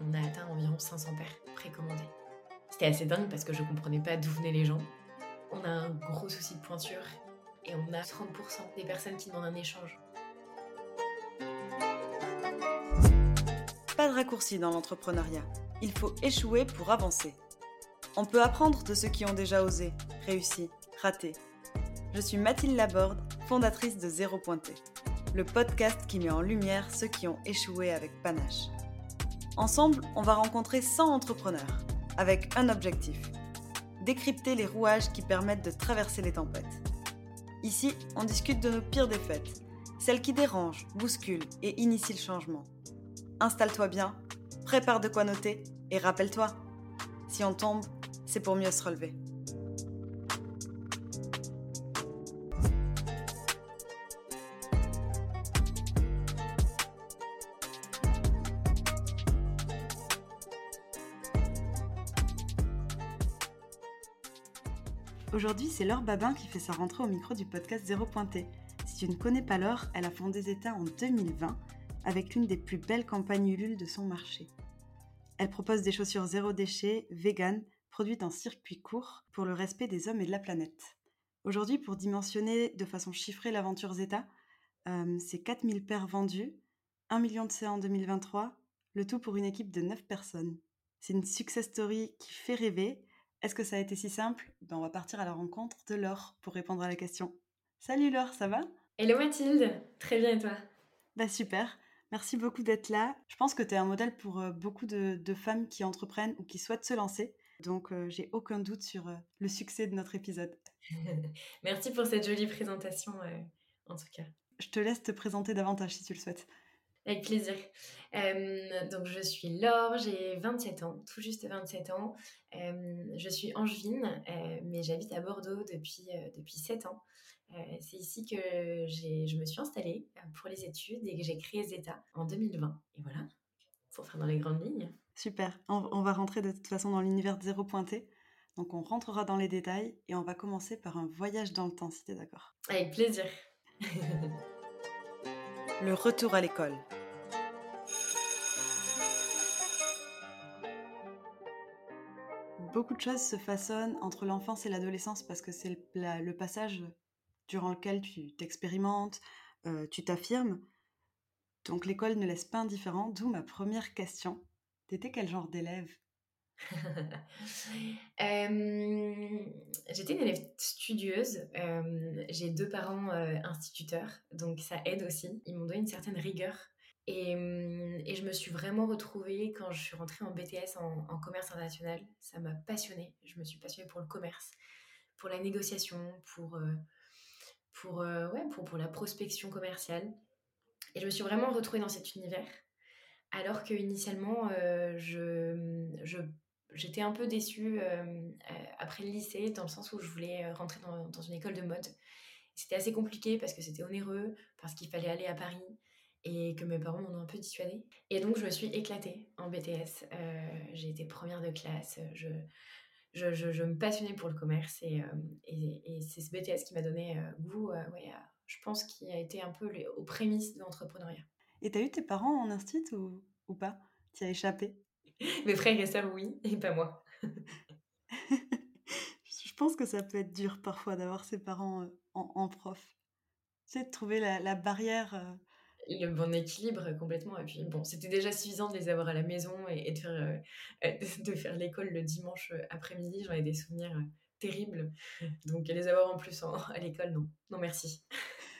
on a atteint environ 500 paires précommandées. C'était assez dingue parce que je comprenais pas d'où venaient les gens. On a un gros souci de pointure et on a 30% des personnes qui demandent un échange. Pas de raccourci dans l'entrepreneuriat. Il faut échouer pour avancer. On peut apprendre de ceux qui ont déjà osé, réussi, raté. Je suis Mathilde Laborde, fondatrice de Zéro Pointé, le podcast qui met en lumière ceux qui ont échoué avec panache. Ensemble, on va rencontrer 100 entrepreneurs avec un objectif décrypter les rouages qui permettent de traverser les tempêtes. Ici, on discute de nos pires défaites, celles qui dérangent, bousculent et initient le changement. Installe-toi bien, prépare de quoi noter et rappelle-toi, si on tombe, c'est pour mieux se relever. Aujourd'hui, c'est Laure Babin qui fait sa rentrée au micro du podcast Zéro Pointé. Si tu ne connais pas Laure, elle a fondé Zeta en 2020 avec l'une des plus belles campagnes Ulule de son marché. Elle propose des chaussures zéro déchet, vegan, produites en circuit court pour le respect des hommes et de la planète. Aujourd'hui, pour dimensionner de façon chiffrée l'aventure Zeta, euh, c'est 4000 paires vendues, 1 million de CA en 2023, le tout pour une équipe de 9 personnes. C'est une success story qui fait rêver est-ce que ça a été si simple? Ben, On va partir à la rencontre de Laure pour répondre à la question. Salut Laure, ça va? Hello Mathilde, très bien et toi? Bah super, merci beaucoup d'être là. Je pense que tu es un modèle pour euh, beaucoup de, femmes qui entreprennent ou qui souhaitent se lancer. Donc euh, j'ai aucun doute sur euh, le succès de notre épisode. merci pour cette jolie présentation en tout cas. Je te laisse te présenter davantage si tu le souhaites. Avec plaisir. donc, je suis Laure, j'ai 27 ans, tout juste 27 ans. je suis angevine, mais j'habite à Bordeaux depuis, depuis 7 ans. c'est ici que je me suis installée pour les études et que j'ai créé Zeta en 2020. Et voilà, pour faire dans les grandes lignes. Super. On, on va rentrer de toute façon dans l'univers de zéro pointé. Donc, on rentrera dans les détails et on va commencer par un voyage dans le temps, si tu es d'accord. Avec plaisir. le retour à l'école. Beaucoup de choses se façonnent entre l'enfance et l'adolescence parce que c'est le, passage durant lequel tu t'expérimentes, euh, tu t'affirmes. Donc l'école ne laisse pas indifférent, d'où ma première question. T'étais quel genre d'élève? J'étais une élève studieuse. J'ai deux parents euh, instituteurs, donc ça aide aussi. Ils m'ont donné une certaine rigueur Mmh, et, je me suis vraiment retrouvée quand je suis rentrée en BTS en, commerce international. Ça m'a passionnée. Je me suis passionnée pour le commerce, pour la négociation, pour, euh, pour, euh, ouais, pour, pour la prospection commerciale. Et je me suis vraiment retrouvée dans cet univers. Alors que initialement, euh, je, j'étais un peu déçue après le lycée, dans le sens où je voulais rentrer dans, dans une école de mode. C'était assez compliqué parce que c'était onéreux, parce qu'il fallait aller à Paris et que mes parents m'en ont un peu dissuadée. Et donc, je me suis éclatée en BTS. Euh, j'ai été première de classe. Je, je, je, me passionnais pour le commerce et, euh, et, c'est ce BTS qui m'a donné euh, goût, ouais, je pense, qui a été un peu les, aux prémices de l'entrepreneuriat. Et t'as eu tes parents en instit ou, ou pas? Tu as échappé? Mes frères et sœurs, oui, et pas moi. je pense que ça peut être dur parfois d'avoir ses parents en, en, prof. Tu sais, de trouver la, la barrière le bon équilibre complètement. Et puis bon, c'était déjà suffisant de les avoir à la maison et, de faire, euh, de faire l'école le dimanche euh, après-midi. J'en ai des souvenirs euh, terribles. Donc les avoir en plus à l'école, non. Non, merci.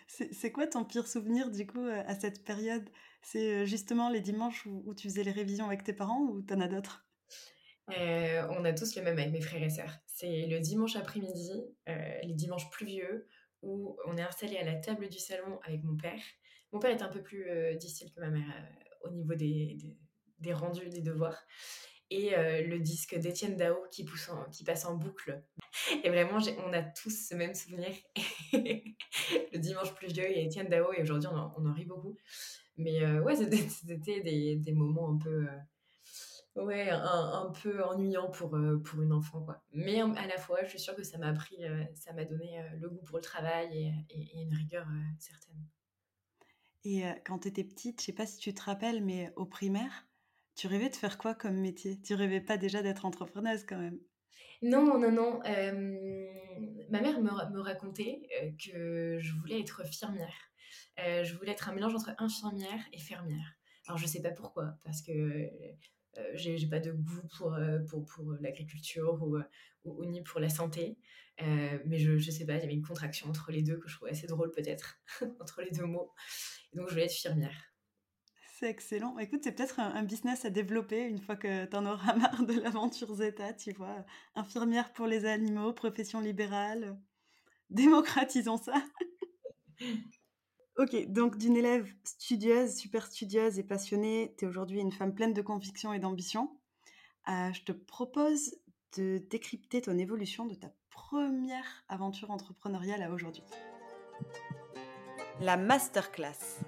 C'est quoi ton pire souvenir du coup à cette période? C'est justement les dimanches où, tu faisais les révisions avec tes parents ou t'en as d'autres? On a tous le même avec mes frères et sœurs. C'est le dimanche après-midi, les dimanches pluvieux, où on est installé à la table du salon avec mon père mon père est un peu plus euh, difficile que ma mère euh, au niveau des, des, rendus, des devoirs. Et euh, le disque d'Étienne Dao qui, passe en boucle. Et vraiment, on a tous ce même souvenir. le dimanche plus vieux, il y a Étienne Dao et aujourd'hui, on, en rit beaucoup. Mais ouais, c'était des, moments un peu ouais, un, peu ennuyant pour, pour une enfant, quoi. Mais à la fois, je suis sûre que ça m'a appris, ça m'a donné le goût pour le travail et une rigueur certaine. Et quand tu étais petite, je sais pas si tu te rappelles, mais au primaire, Tu rêvais de faire quoi comme métier? Tu rêvais pas déjà d'être entrepreneuse quand même Non, non, non. ma mère me, racontait que je voulais être firmière. je voulais être un mélange entre infirmière et fermière. Alors je sais pas pourquoi, parce que j'ai pas de goût pour, euh, pour, pour l'agriculture ou, ni pour la santé. Euh, mais je, je sais pas, il y avait une contraction entre les deux que je trouvais assez drôle peut-être, entre les deux mots. donc je voulais être firmière. C'est excellent. Écoute, c'est peut-être un, business à développer une fois que tu en auras marre de l'aventure Zeta, tu vois. Infirmière pour les animaux, profession libérale. Démocratisons ça. Ok, donc d'une élève studieuse, super studieuse et passionnée, tu es aujourd'hui une femme pleine de conviction et d'ambition. Euh, je te propose de décrypter ton évolution de ta première aventure entrepreneuriale à aujourd'hui. La masterclass.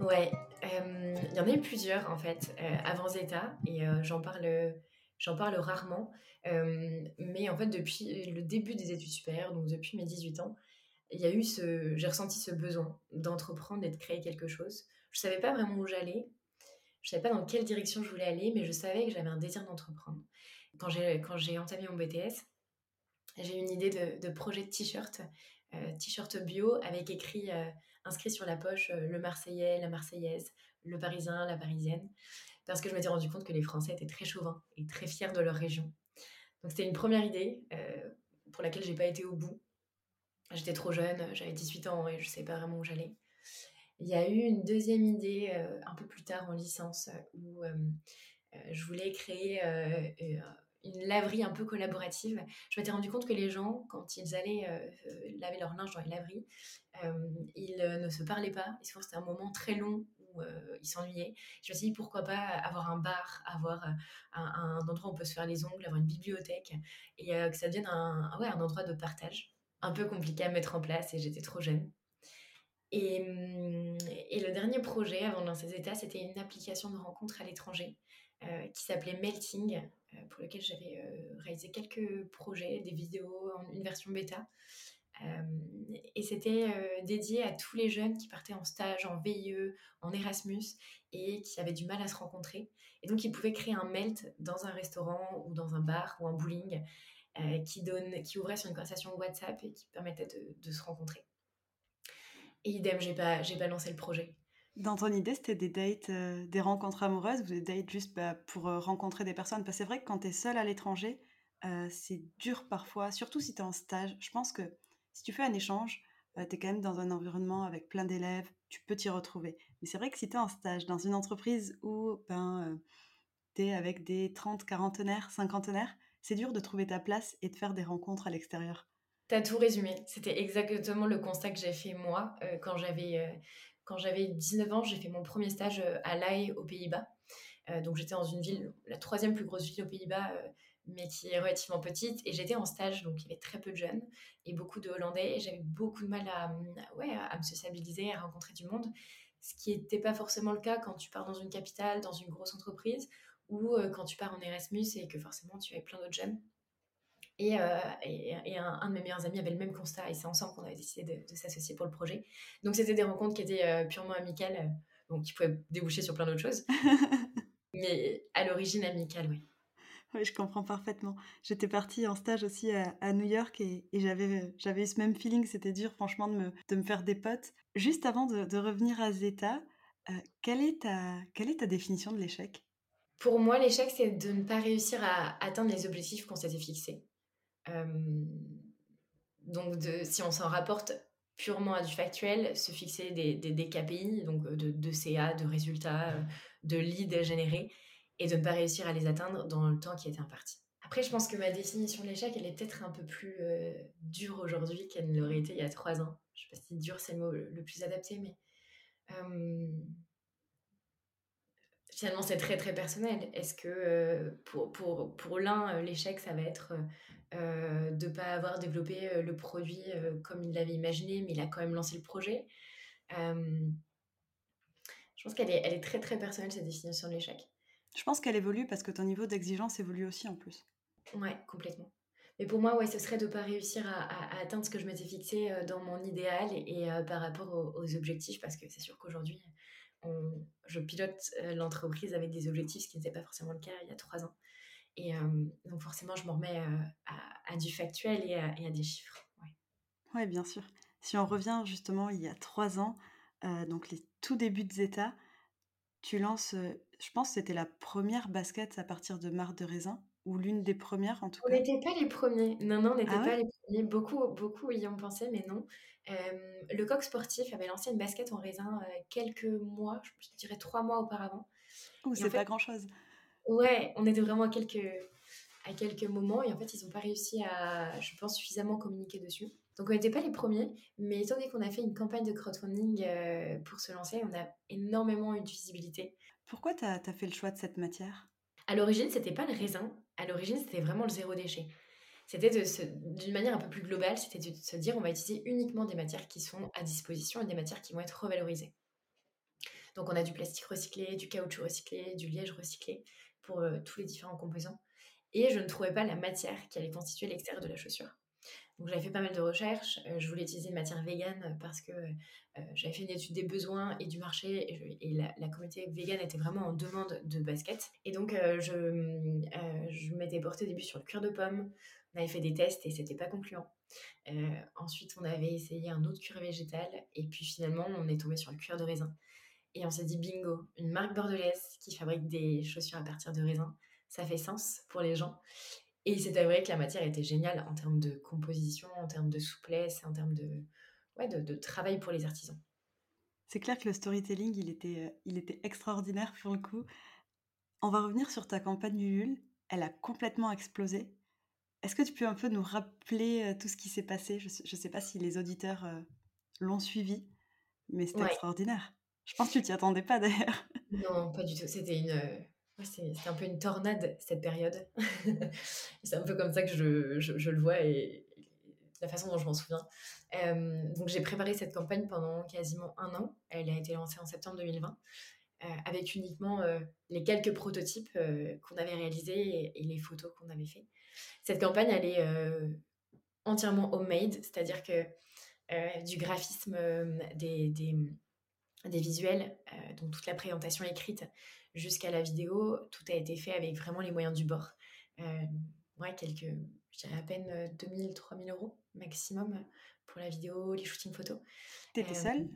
Ouais, euh, il y en a eu plusieurs en fait euh, avant Zeta et j'en parle, j'en parle rarement. mais en fait, depuis le début des études supérieures, donc depuis mes 18 ans, il y a eu ce, j'ai ressenti ce besoin d'entreprendre et de créer quelque chose. Je savais pas vraiment où j'allais, je savais pas dans quelle direction je voulais aller, mais je savais que j'avais un désir d'entreprendre. Quand j'ai, quand j'ai entamé mon BTS, j'ai eu une idée de, projet de t-shirt, euh, t-shirt bio avec écrit, euh, inscrit sur la poche euh, le Marseillais, la Marseillaise, le Parisien, la Parisienne, parce que je m'étais rendu compte que les Français étaient très chauvins et très fiers de leur région. Donc c'était une première idée pour laquelle j'ai pas été au bout, J'étais trop jeune, j'avais 18 ans et je ne savais pas vraiment où j'allais. Il y a eu une deuxième idée euh, un peu plus tard en licence où euh, euh, je voulais créer une laverie un peu collaborative. Je m'étais rendu compte que les gens, quand ils allaient laver leur linge dans les laveries, ils ne se parlaient pas. Et souvent, c'était un moment très long où ils s'ennuyaient. Je me suis dit, pourquoi pas avoir un bar, avoir un, endroit où on peut se faire les ongles, avoir une bibliothèque, et que ça devienne un endroit de partage un peu compliqué à mettre en place et j'étais trop jeune. Et, hum, le dernier projet avant de lancer Zeta, c'était une application de rencontre à l'étranger euh, qui s'appelait Melting, euh, pour lequel j'avais euh, réalisé quelques projets, des vidéos, en une version bêta. et c'était dédié à tous les jeunes qui partaient en stage, en VIE, en Erasmus et qui avaient du mal à se rencontrer. Et donc, ils pouvaient créer un melt dans un restaurant ou dans un bar ou un bowling euh, qui, ouvrait sur une conversation WhatsApp et qui permettait de, se rencontrer. Et idem, j'ai pas, pas lancé le projet. Dans ton idée, c'était des dates, euh, des rencontres amoureuses ou des dates juste bah, pour euh, rencontrer des personnes? Parce que c'est vrai que quand tu es seule à l'étranger, c'est dur parfois, surtout si tu es en stage. Je pense que si tu fais un échange, tu es quand même dans un environnement avec plein d'élèves, tu peux t'y retrouver. Mais c'est vrai que si tu es en stage dans une entreprise où ben, tu es avec des 30, quarantenaires, cinquantenaires, c'est dur de trouver ta place et de faire des rencontres à l'extérieur. T'as tout résumé. C'était exactement le constat que j'ai fait moi euh, quand j'avais euh, quand j'avais 19 ans. J'ai fait mon premier stage euh, à l'AI aux Pays-Bas. donc j'étais dans une ville, la troisième plus grosse ville aux Pays-Bas, mais qui est relativement petite. Et j'étais en stage, donc il y avait très peu de jeunes et beaucoup de Hollandais. Et j'avais beaucoup de mal à, ouais, à me sociabiliser, à rencontrer du monde. Ce qui n'était pas forcément le cas quand tu pars dans une capitale, dans une grosse entreprise, ou euh, quand tu pars en Erasmus et que forcément tu as plein d'autres jeunes. Et, euh, et, un, de mes meilleurs amis avait le même constat et c'est ensemble qu'on avait décidé de, s'associer pour le projet. Donc c'était des rencontres qui étaient euh, purement amicales, donc qui pouvaient déboucher sur plein d'autres choses. Mais à l'origine amicale, oui. Oui, je comprends parfaitement. J'étais partie en stage aussi à, New York et, j'avais, j'avais eu ce même feeling. C'était dur, franchement, de me, de me faire des potes. Juste avant de, de revenir à Zeta, quelle, est ta, quelle est ta définition de l'échec? Pour moi, l'échec, c'est de ne pas réussir à atteindre les objectifs qu'on s'était fixés. Euh, donc, si on s'en rapporte purement à du factuel, se fixer des, KPI, donc de, de, CA, de résultats, euh, de leads générés, et de ne pas réussir à les atteindre dans le temps qui était imparti. Après, je pense que ma définition de l'échec, elle est peut-être un peu plus euh, dure aujourd'hui qu'elle ne l'aurait été il y a trois ans. Je ne sais pas si dur, c'est le mot le, plus adapté, mais finalement, c'est très très personnel. Est-ce que euh, pour, pour, pour l'un, euh, l'échec, ça va être euh, de ne pas avoir développé le produit comme il l'avait imaginé, mais il a quand même lancé le projet? Je pense qu'elle est, elle est très très personnelle, cette définition de l'échec. Je pense qu'elle évolue parce que ton niveau d'exigence évolue aussi en plus. Ouais, complètement. Mais pour moi, ouais, ce serait de ne pas réussir à, atteindre ce que je m'étais fixé dans mon idéal et, par rapport aux, aux, objectifs, parce que c'est sûr qu'aujourd'hui, je pilote l'entreprise avec des objectifs, ce qui n'était pas forcément le cas il y a trois ans. Et donc forcément, je m'en remets à, du factuel et à, des chiffres. Oui, bien sûr. Si on revient justement il y a trois ans, donc les tout débuts de Zeta, tu lances, je pense que c'était la première basket à partir de marre de raisin, ou l'une des premières en tout cas? On n'était pas les premiers. Non, non, on n'était ah pas les premiers. Beaucoup, beaucoup y ont pensé, mais non. le coq sportif avait lancé une basket en raisin quelques mois, je dirais trois mois auparavant. Ou c'est pas grand-chose. Ouais, on était vraiment à quelques, à quelques moments et en fait, ils n'ont pas réussi à, je pense, suffisamment communiquer dessus. Donc, on n'était pas les premiers, mais étant donné qu'on a fait une campagne de crowdfunding euh, pour se lancer, on a énormément eu de visibilité. Pourquoi tu as, fait le choix de cette matière? À l'origine, c'était pas le raisin. À l'origine, c'était vraiment le zéro déchet. C'était d'une manière un peu plus globale, c'était de se dire on va utiliser uniquement des matières qui sont à disposition et des matières qui vont être revalorisées. Donc on a du plastique recyclé, du caoutchouc recyclé, du liège recyclé pour euh, tous les différents composants. Et je ne trouvais pas la matière qui allait constituer l'extérieur de la chaussure. Donc j'avais fait pas mal de recherches. Euh, je voulais utiliser une matière végane parce que euh, j'avais fait une étude des besoins et du marché et, la, communauté végane était vraiment en demande de baskets. Et donc je, je m'étais portée au début sur le cuir de pomme. On avait fait des tests et c'était pas concluant. ensuite, on avait essayé un autre cuir végétal et puis finalement, on est tombé sur le cuir de raisin. Et on s'est dit, bingo, une marque bordelaise qui fabrique des chaussures à partir de raisin, ça fait sens pour les gens. Et c'est vrai que la matière était géniale en termes de composition, en termes de souplesse, en termes de, ouais, de, travail pour les artisans. C'est clair que le storytelling, il était, euh, il était extraordinaire pour le coup. On va revenir sur ta campagne Ulule. Elle a complètement explosé. Est-ce que tu peux un peu nous rappeler euh, tout ce qui s'est passé? Je ne sais pas si les auditeurs euh, l'ont suivi, mais c'était extraordinaire. Je pense que tu t'y attendais pas d'ailleurs. Non, pas du tout. C'était une. Euh, c'était un peu une tornade cette période. c'est un peu comme ça que je, je, le vois et, la façon dont je m'en souviens. Euh, donc j'ai préparé cette campagne pendant quasiment un an. Elle a été lancée en septembre 2020 euh, avec uniquement les quelques prototypes qu'on avait réalisés et, les photos qu'on avait fait. Cette campagne, elle est entièrement homemade, c'est-à-dire que du graphisme, des, des des visuels, euh, donc toute la présentation écrite jusqu'à la vidéo, tout a été fait avec vraiment les moyens du bord. Euh, ouais, quelques, je dirais à peine 2000, 3000 euros maximum pour la vidéo, les shootings photos. T'étais euh, seule?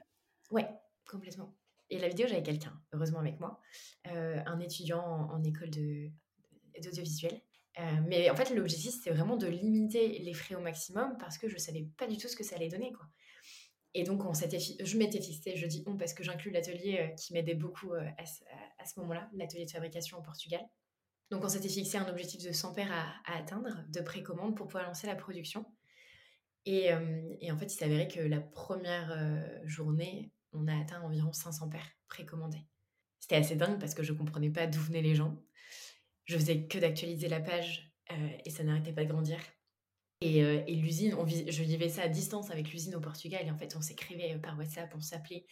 Ouais, complètement. Et la vidéo, j'avais quelqu'un, heureusement avec moi, euh, un étudiant en, école d'audiovisuel. mais en fait, l'objectif, c'était vraiment de limiter les frais au maximum parce que je savais pas du tout ce que ça allait donner. Quoi. Et donc, on je m'étais fixé, je dis on parce que j'inclus l'atelier euh, qui m'aidait beaucoup euh, à, ce moment-là, l'atelier de fabrication au Portugal. Donc, on s'était fixé un objectif de 100 paires à, atteindre de précommande pour pouvoir lancer la production. Et, euh, en fait, il s'avérait que la première journée, on a atteint environ 500 paires précommandées. C'était assez dingue parce que je comprenais pas d'où venaient les gens. Je faisais que d'actualiser la page et ça n'arrêtait pas de grandir. Euh, et, l'usine, je vivais ça à distance avec l'usine au Portugal. Et en fait, on s'écrivait euh, par WhatsApp, on s'appelait.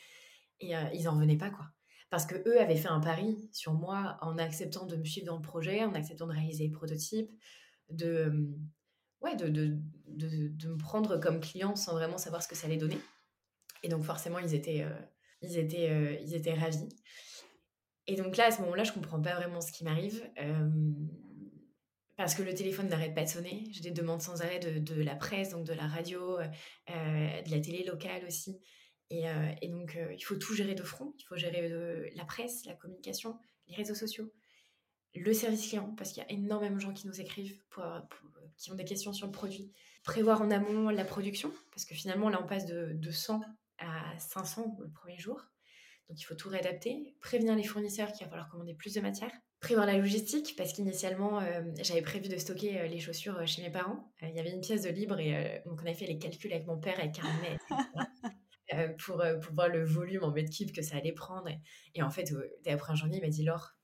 Et euh, ils n'en revenaient pas, quoi. Parce que eux avaient fait un pari sur moi en acceptant de me suivre dans le projet, en acceptant de réaliser les prototypes, de, ouais, de, de, de, me prendre comme client sans vraiment savoir ce que ça allait donner. Et donc, forcément, ils étaient, ils étaient, ils étaient ravis. Et donc là, à ce moment-là, je comprends pas vraiment ce qui m'arrive parce que le téléphone n'arrête pas de sonner. J'ai des demandes sans arrêt de, la presse, donc de la radio, euh, de la télé locale aussi. Et, euh, donc, euh, il faut tout gérer de front. Il faut gérer la presse, la communication, les réseaux sociaux, le service client, parce qu'il y a énormément de gens qui nous écrivent, qui ont des questions sur le produit. Prévoir en amont la production, parce que finalement, là, on passe de, de 100 à 500 le premier jour. Donc, il faut tout réadapter. Prévenir les fournisseurs qu'il va falloir commander plus de matière prévoir la logistique parce qu'initialement euh, j'avais prévu de stocker euh, les chaussures euh, chez mes parents. Il y avait une pièce de libre et donc on a fait les calculs avec mon père avec carnet pour, pour voir le volume en mètres cubes que ça allait prendre. Et, en fait, dès après un journée, il m'a dit Laure,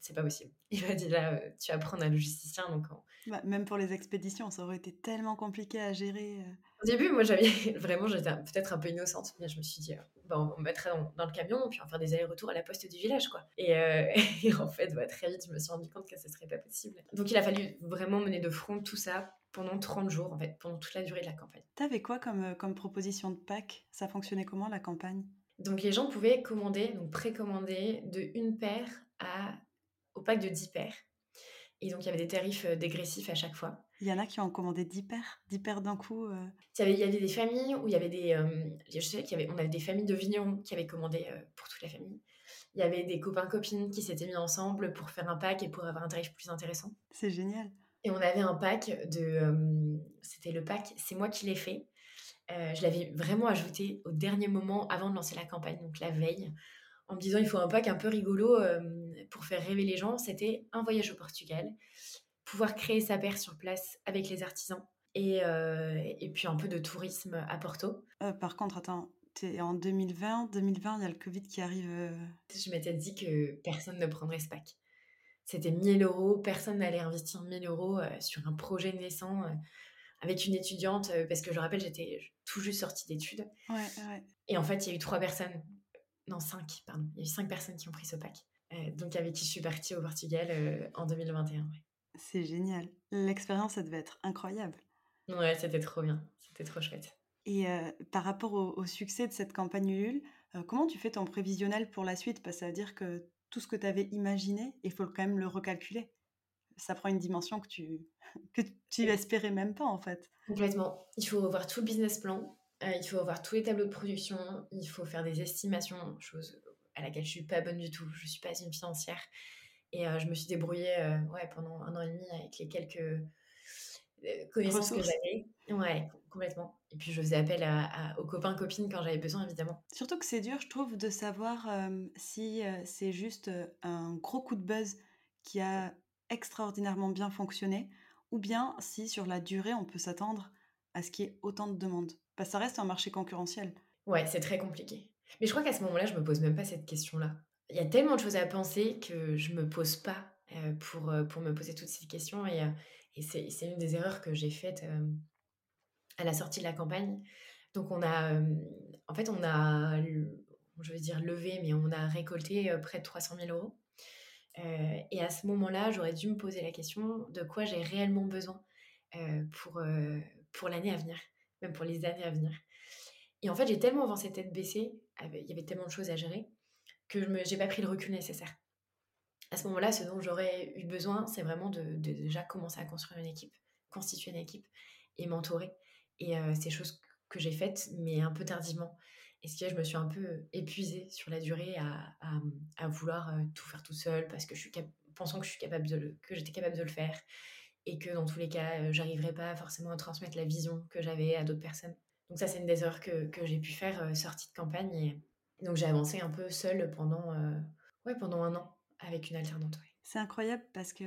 c'est pas possible. Il m'a dit là, tu vas prendre un logisticien. Donc bah, même pour les expéditions, ça aurait été tellement compliqué à gérer. Au début, moi j'avais vraiment, j'étais peut-être un peu innocente, mais je me suis dit bah, on mettrait dans, le camion, puis on faire des allers-retours à la poste du village, quoi. Et, euh, en fait, bah, très vite, je me suis rendu compte que ce serait pas possible. Donc, il a fallu vraiment mener de front tout ça pendant 30 jours, en fait, pendant toute la durée de la campagne. T'avais quoi comme, euh, comme proposition de pack Ça fonctionnait comment, la campagne? Donc les gens pouvaient commander, donc précommander de une paire à, au pack de 10 paires. Et donc il y avait des tarifs euh, dégressifs à chaque fois. Il y en a qui ont commandé 10 paires, 10 paires d'un coup. euh. Il y, avait, il y avait des familles où il y avait des... euh, je sais y avait, des familles de vignerons qui avaient commandé euh, pour toute la famille. Il y avait des copains-copines qui s'étaient mis ensemble pour faire un pack et pour avoir un tarif plus intéressant. C'est génial. Et on avait un pack de... C'était le pack C'est moi qui l'ai fait. Je l'avais vraiment ajouté au dernier moment avant de lancer la campagne, donc la veille, en me disant il faut un pack un peu rigolo euh, pour faire rêver les gens. C'était un voyage au Portugal, pouvoir créer sa paire sur place avec les artisans et, euh, et puis un peu de tourisme à Porto. Euh, par contre, attends, t'es en 2020. 2020, il y a le Covid qui arrive. euh. Je m'étais dit que personne ne prendrait ce pack. C'était 1000 euros, personne n'allait investir 1000 euros sur un projet naissant avec une étudiante, parce que je rappelle, j'étais tout juste sortie d'études. Ouais, ouais. Et en fait, il y a eu trois personnes, non, cinq, pardon, il y a eu cinq personnes qui ont pris ce pack. Euh, donc, avec qui je suis partie au Portugal euh, en 2021. ouais. C'est génial. L'expérience, ça devait être incroyable. Ouais, c'était trop bien, c'était trop chouette. Et euh, par rapport au, au succès de cette campagne Ulule, comment tu fais ton prévisionnel pour la suite? Parce que ça veut dire que tout ce que tu avais imaginé, il faut quand même le recalculer. Ça prend une dimension que tu que tu espérais même pas en fait. Complètement. Il faut revoir tout le business plan, euh, il faut revoir tous les tableaux de production, il faut faire des estimations, chose à laquelle je suis pas bonne du tout. Je suis pas une financière. Et euh, je me suis débrouillée euh, ouais, pendant un an et demi avec les quelques connaissances que j'avais. Ouais, complètement. Et puis je faisais appel à, à- aux copains, copines quand j'avais besoin, évidemment. Surtout que c'est dur, je trouve, de savoir si c'est juste un gros coup de buzz qui a extraordinairement bien fonctionné, ou bien si sur la durée, on peut s'attendre à ce qu'il y ait autant de demandes. Que ça reste un marché concurrentiel. Ouais, c'est très compliqué. Mais je crois qu'à ce moment-là, je me pose même pas cette question-là. Il y a tellement de choses à penser que je me pose pas euh, pour, euh, pour me poser toutes ces questions. Et, euh, et c'est une des erreurs que j'ai faites à la sortie de la campagne. Donc on a, en fait, on a, je veux dire levé, mais on a récolté près de 300 000 euros. Et à ce moment-là, j'aurais dû me poser la question de quoi j'ai réellement besoin pour, pour l'année à venir, même pour les années à venir. Et en fait, j'ai tellement avancé tête baissée, il y avait tellement de choses à gérer, que je n'ai pas pris le recul nécessaire. À ce moment-là, ce dont j'aurais eu besoin, c'est vraiment de, déjà commencer à construire une équipe, constituer une équipe et m'entourer. Et euh, c'est choses que j'ai faites, mais un peu tardivement. Et ce qui je me suis un peu épuisée sur la durée à, vouloir euh, tout faire toute seule parce que je suis pensant que capable que j'étais capable de le faire et que dans tous les cas, euh, j'arriverais pas forcément à transmettre la vision que j'avais à d'autres personnes. Donc ça, c'est une des erreurs que, j'ai pu faire euh, sortie de campagne. Donc j'ai avancé un peu seule pendant, euh, ouais, pendant un an avec une alternante. C'est incroyable parce que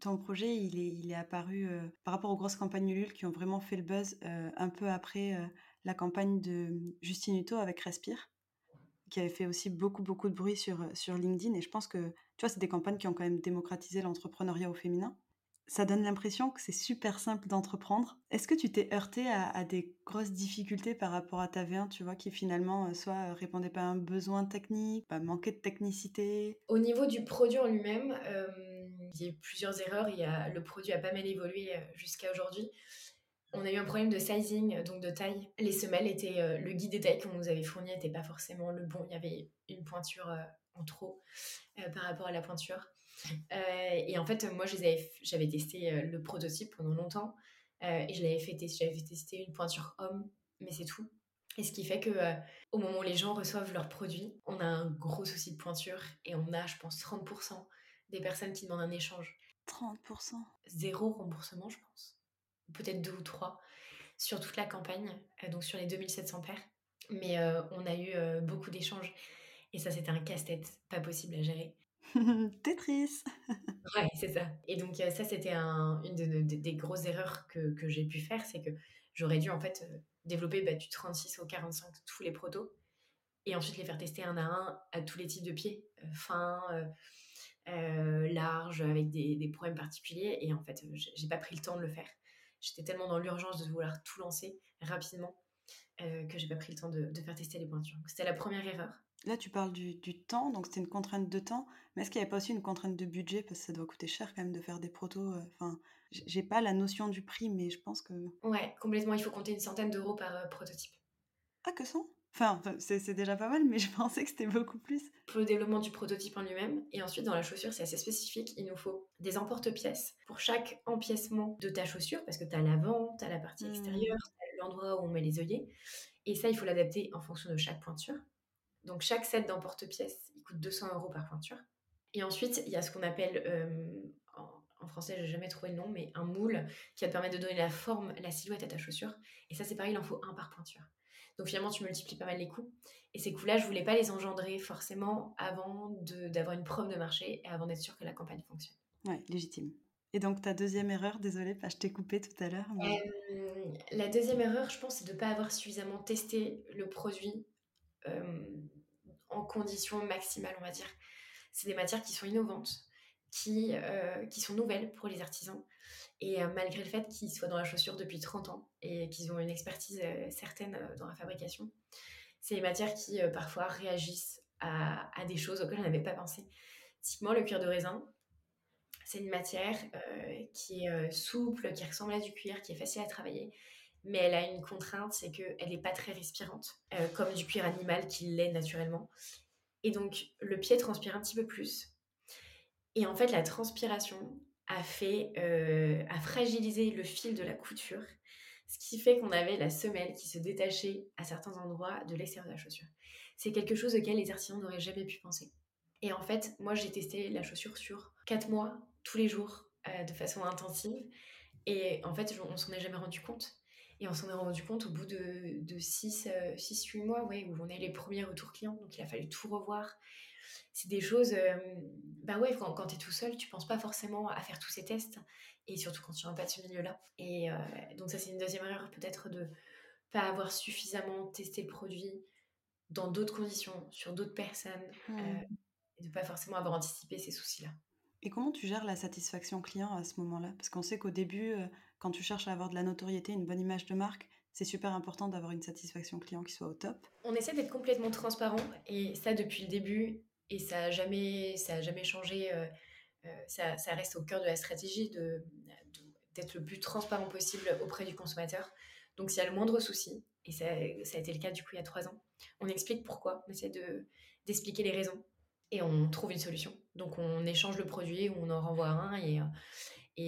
ton projet, il est, apparu par rapport aux grosses campagnes Ulule qui ont vraiment fait le buzz un peu après la campagne de Justine Hutto avec Respire, qui avait fait aussi beaucoup, beaucoup de bruit sur LinkedIn. Et je pense que, tu vois, c'est des campagnes qui ont quand même démocratisé l'entrepreneuriat au féminin. Ça donne l'impression que c'est super simple d'entreprendre. Est-ce que tu t'es heurté à, des grosses difficultés par rapport à ta V1, tu vois, qui finalement euh, soit euh, répondait pas à un besoin technique, pas manquait de technicité? Au niveau du produit en lui-même, euh, il y a eu plusieurs erreurs. Il y a, le produit a pas mal évolué jusqu'à aujourd'hui. On a eu un problème de sizing, euh, donc de taille. Les semelles étaient, euh, le guide des tailles qu'on nous avait fourni n'était pas forcément le bon. Il y avait une pointure euh, en trop par rapport à la pointure. Et en fait, moi, j'avais testé le prototype pendant longtemps et je l'avais fait, fait tester une pointure homme, mais c'est tout. Et ce qui fait que euh, au moment où les gens reçoivent leurs produits, on a un gros souci de pointure et on a, je pense, 30% des personnes qui demandent un échange. 30%. Zéro remboursement, je pense. Peut-être deux ou trois sur toute la campagne, euh, donc sur les 2700 paires. Mais euh, on a eu euh, beaucoup d'échanges et ça, c'était un casse-tête, pas possible à gérer. Tetris Ouais, c'est ça. Et donc ça, c'était un- une de- de- des grosses erreurs que, que j'ai pu faire, c'est que j'aurais dû en fait développer bah, du 36 au 45 tous les protos et ensuite les faire tester un à un à tous les types de pieds, fins, euh, euh, larges, avec des, des problèmes particuliers. Et en fait, j'ai pas pris le temps de le faire. J'étais tellement dans l'urgence de vouloir tout lancer rapidement euh, que j'ai pas pris le temps de, de faire tester les pointures. C'était la première erreur. Là, tu parles du, du temps, donc c'était une contrainte de temps, mais est-ce qu'il n'y avait pas aussi une contrainte de budget? Parce que ça doit coûter cher quand même de faire des protos. euh, Enfin, j'ai pas la notion du prix, mais je pense que. Ouais, complètement. Il faut compter une centaine d'euros par euh, prototype. Ah, que ça Enfin, c'est déjà pas mal, mais je pensais que c'était beaucoup plus. Pour le développement du prototype en lui-même, et ensuite dans la chaussure, c'est assez spécifique, il nous faut des emporte-pièces pour chaque empiècement de ta chaussure, parce que tu as l'avant, tu as la partie mmh. extérieure, l'endroit où on met les œillets, et ça, il faut l'adapter en fonction de chaque pointure. Donc chaque set d'emporte-pièces, il coûte 200 euros par pointure. Et ensuite, il y a ce qu'on appelle, euh, en, français, je n'ai jamais trouvé le nom, mais un moule qui va te permettre de donner la forme, la silhouette à ta chaussure. Et ça, c'est pareil, il en faut un par pointure. Donc finalement, tu multiplies pas mal les coûts. Et ces coûts-là, je voulais pas les engendrer forcément avant d'avoir une preuve de marché et avant d'être sûr que la campagne fonctionne. Ouais, légitime. Et donc ta deuxième erreur, désolée, je t'ai coupé tout à l'heure. Euh, la deuxième erreur, je pense, c'est de ne pas avoir suffisamment testé le produit euh, en conditions maximales, on va dire. C'est des matières qui sont innovantes, qui, euh, qui sont nouvelles pour les artisans. Et malgré le fait qu'ils soient dans la chaussure depuis 30 ans et qu'ils ont une expertise certaine dans la fabrication, c'est des matières qui parfois réagissent à, à, des choses auxquelles on n'avait pas pensé. Typiquement, le cuir de raisin, c'est une matière euh, qui est euh, souple, qui ressemble à du cuir, qui est facile à travailler, mais elle a une contrainte, c'est qu'elle n'est pas très respirante, euh, comme du cuir animal qui l'est naturellement. Et donc, le pied transpire un petit peu plus. Et en fait, la transpiration a fait, a fragilisé le fil de la couture, ce qui fait qu'on avait la semelle qui se détachait à certains endroits de l'extérieur de la chaussure. C'est quelque chose auquel les artisans n'auraient jamais pu penser. Et en fait, moi, j'ai testé la chaussure sur 4 mois tous les jours euh, de façon intensive. Et en fait, on s'en est jamais rendu compte. Et on s'en est rendu compte au bout de, de 6-8 euh, mois, où on a les premiers retours clients. Donc, il a fallu tout revoir. C'est des choses, euh, bah ouais, quand, quand tu es tout seul, tu penses pas forcément à faire tous ces tests. Et surtout quand tu n'as pas de ce milieu-là. Et donc, ça, c'est une deuxième erreur, peut-être de pas avoir suffisamment testé le produit dans d'autres conditions, sur d'autres personnes, mmh. et de pas forcément avoir anticipé ces soucis-là. Et comment tu gères la satisfaction client à ce moment-là? Parce qu'on sait qu'au début, euh, quand tu cherches à avoir de la notoriété, une bonne image de marque, c'est super important d'avoir une satisfaction client qui soit au top. On essaie d'être complètement transparent et ça depuis le début et ça n'a jamais, ça a jamais changé. Euh, euh, ça, reste au cœur de la stratégie de, d'être le plus transparent possible auprès du consommateur. Donc s'il y a le moindre souci, et ça, a été le cas du coup il y a trois ans, on explique pourquoi, on essaie de, d'expliquer les raisons et on trouve une solution. Donc on échange le produit ou on en renvoie un et,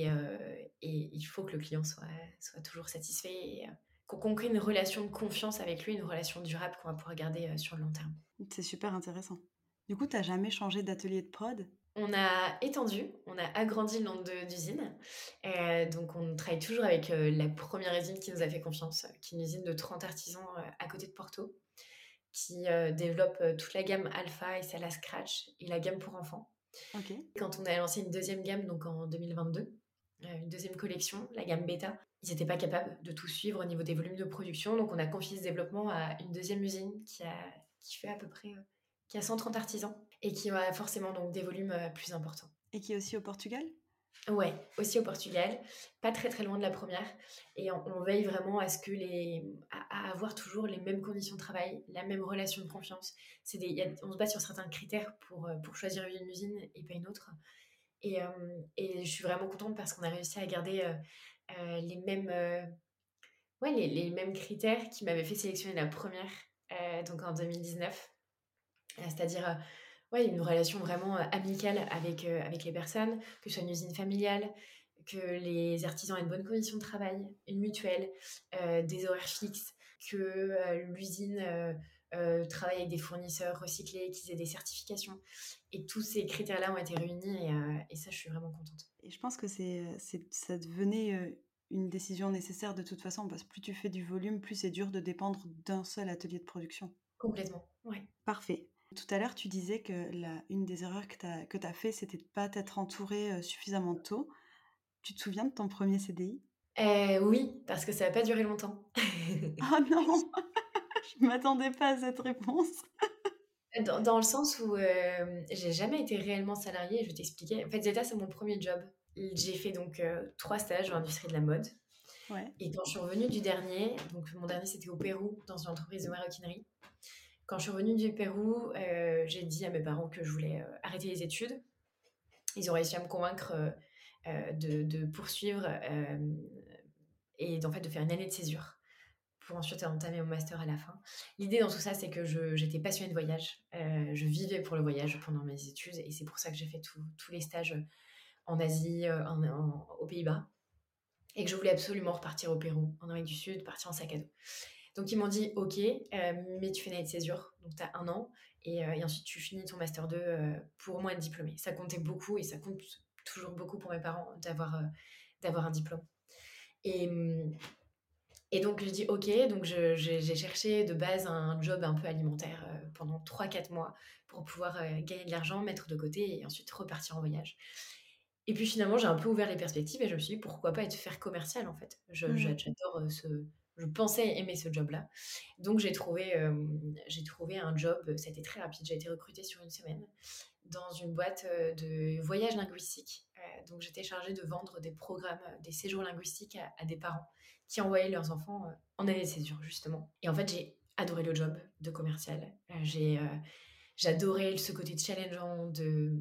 euh, et, il faut que le client soit, soit toujours satisfait et qu'on crée une relation de confiance avec lui, une relation durable qu'on va pouvoir garder sur le long terme. C'est super intéressant. Du coup, tu n'as jamais changé d'atelier de prod? On a étendu, on a agrandi le nombre d'usines. donc, on travaille toujours avec la première usine qui nous a fait confiance, qui est une usine de 30 artisans à côté de Porto qui euh, développe euh, toute la gamme Alpha et celle à Scratch et la gamme pour enfants. Quand on a lancé une deuxième gamme, donc en 2022, euh, une deuxième collection, la gamme Beta, ils n'étaient pas capables de tout suivre au niveau des volumes de production, donc on a confié ce développement à une deuxième usine qui, a, qui fait à peu près qui a 130 artisans et qui a forcément donc des volumes plus importants. Et qui est aussi au Portugal? Ouais, aussi au Portugal, pas très très loin de la première. Et on, veille vraiment à ce que les, à, avoir toujours les mêmes conditions de travail, la même relation de confiance. C'est des, on se base sur certains critères pour, euh, pour choisir une usine et pas une autre. Et, euh, et je suis vraiment contente parce qu'on a réussi à garder euh, les mêmes, ouais, les, les, mêmes critères qui m'avaient fait sélectionner la première, donc en 2019. C'est-à-dire ouais, une relation vraiment euh, amicale avec, euh, avec les personnes, que ce soit une usine familiale, que les artisans aient de bonnes conditions de travail, une mutuelle, euh, des horaires fixes, que l'usine travaille avec des fournisseurs recyclés, qu'ils aient des certifications. Et tous ces critères-là ont été réunis et, et, ça, je suis vraiment contente. Et je pense que c'est, ça devenait une décision nécessaire de toute façon, parce que plus tu fais du volume, plus c'est dur de dépendre d'un seul atelier de production. Complètement, ouais. Parfait. Tout à l'heure, tu disais que la, une des erreurs que tu as, fait, c'était de ne pas t'être entouré euh, suffisamment tôt. Tu te souviens de ton premier CDI euh, Oui, parce que ça n'a pas duré longtemps. oh non Je ne m'attendais pas à cette réponse. dans, le sens où euh, j'ai jamais été réellement salariée, je vais t'expliquer. En fait, Zeta, c'est mon premier job. J'ai fait donc euh, trois stages dans l'industrie de la mode. Et quand je suis revenue du dernier, donc mon dernier c'était au Pérou, dans une entreprise de maroquinerie, quand je suis revenue du Pérou, euh, j'ai dit à mes parents que je voulais euh, arrêter les études. Ils ont réussi à me convaincre euh, de, poursuivre et en fait de faire une année de césure pour ensuite entamer mon master à la fin. L'idée dans tout ça, c'est que j'étais passionnée de voyage. Je vivais pour le voyage pendant mes études et c'est pour ça que j'ai fait tous les stages en Asie, aux Pays-Bas et que je voulais absolument repartir au Pérou, en Amérique du Sud, partir en sac à dos. Donc ils m'ont dit, ok, euh, mais tu fais une année de césure, donc tu as un an, et, ensuite tu finis ton master 2 pour au moins être diplômé. Ça comptait beaucoup et ça compte toujours beaucoup pour mes parents d'avoir d'avoir un diplôme. Et, et donc, je dis OK. Donc, j'ai cherché de base un job un peu alimentaire euh, pendant 3-4 mois pour pouvoir euh, gagner de l'argent, mettre de côté et ensuite repartir en voyage. Et puis finalement, j'ai un peu ouvert les perspectives et je me suis dit pourquoi pas être faire commercial en fait. Mmh. J'adore euh, ce. Je pensais aimer ce job-là. Donc, j'ai trouvé, j'ai trouvé un job, c'était très rapide. J'ai été recrutée sur une semaine dans une boîte de voyage linguistique. donc, j'étais chargée de vendre des programmes, des séjours linguistiques à des parents qui envoyaient leurs enfants euh, en année de césure, justement. Et en fait, j'ai adoré le job de commercial. Euh, j'ai euh, j'adorais ce côté challengeant de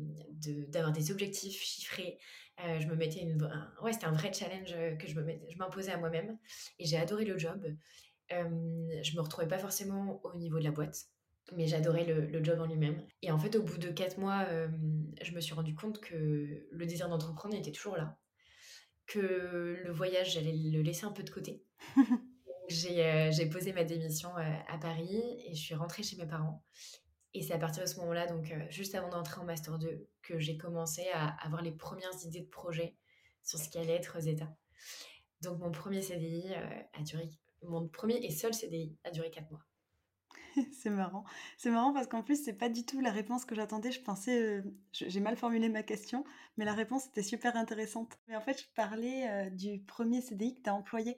d'avoir des objectifs chiffrés. Je me mettais une, ouais, c'était un vrai challenge que je me je m'imposais à moi-même et j'ai adoré le job. je me retrouvais pas forcément au niveau de la boîte, mais j'adorais le, le, job en lui-même. Et en fait, au bout de quatre mois, je me suis rendu compte que le désir d'entreprendre était toujours là que le voyage, j'allais le laisser un peu de côté. Euh, j'ai posé ma démission euh, à Paris et je suis rentrée chez mes parents. Et c'est à partir de ce moment-là, donc euh, juste avant d'entrer en Master 2, que j'ai commencé à avoir les premières idées de projet sur ce qui allait être Zeta. Donc mon premier CDI a duré, mon premier et seul CDI a duré 4 mois. c'est marrant. C'est marrant parce qu'en plus, c'est pas du tout la réponse que j'attendais. Je pensais, euh, j'ai mal formulé ma question, mais la réponse était super intéressante. Mais en fait, je parlais euh, du premier CDI que tu as employé.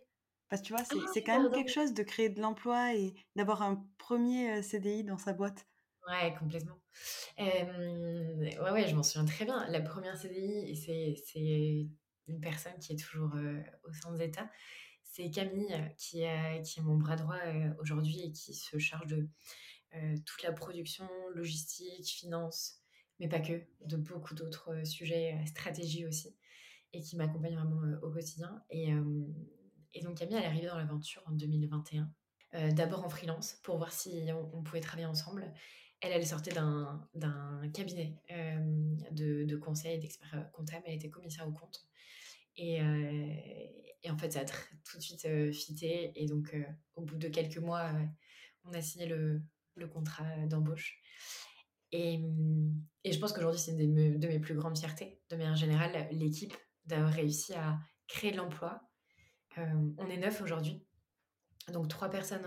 Parce que tu vois, c'est ah, quand même quelque chose de créer de l'emploi et d'avoir un premier euh, CDI dans sa boîte. Ouais, complètement. ouais, ouais, je m'en souviens très bien. La première CDI, c'est une personne qui est toujours au sein des États c'est Camille euh, qui est, qui est mon bras droit euh, aujourd'hui et qui se charge de euh, toute la production, logistique, finance, mais pas que, de beaucoup d'autres sujets, stratégie aussi, et qui m'accompagne vraiment au quotidien. Et, et, donc Camille, elle est arrivée dans l'aventure en 2021, d'abord en freelance pour voir si on, pouvait travailler ensemble. Elle, elle sortait d'un cabinet de, de conseil d'experts comptables, elle était commissaire au compte. Et, et en fait, ça a tout de suite euh, fité. Et donc, euh, au bout de quelques mois, euh, on a signé le, le contrat d'embauche. Et, et, je pense qu'aujourd'hui, c'est une de mes plus grandes fiertés. De manière générale, l'équipe d'avoir réussi à créer de l'emploi. on est neuf aujourd'hui. Donc, trois personnes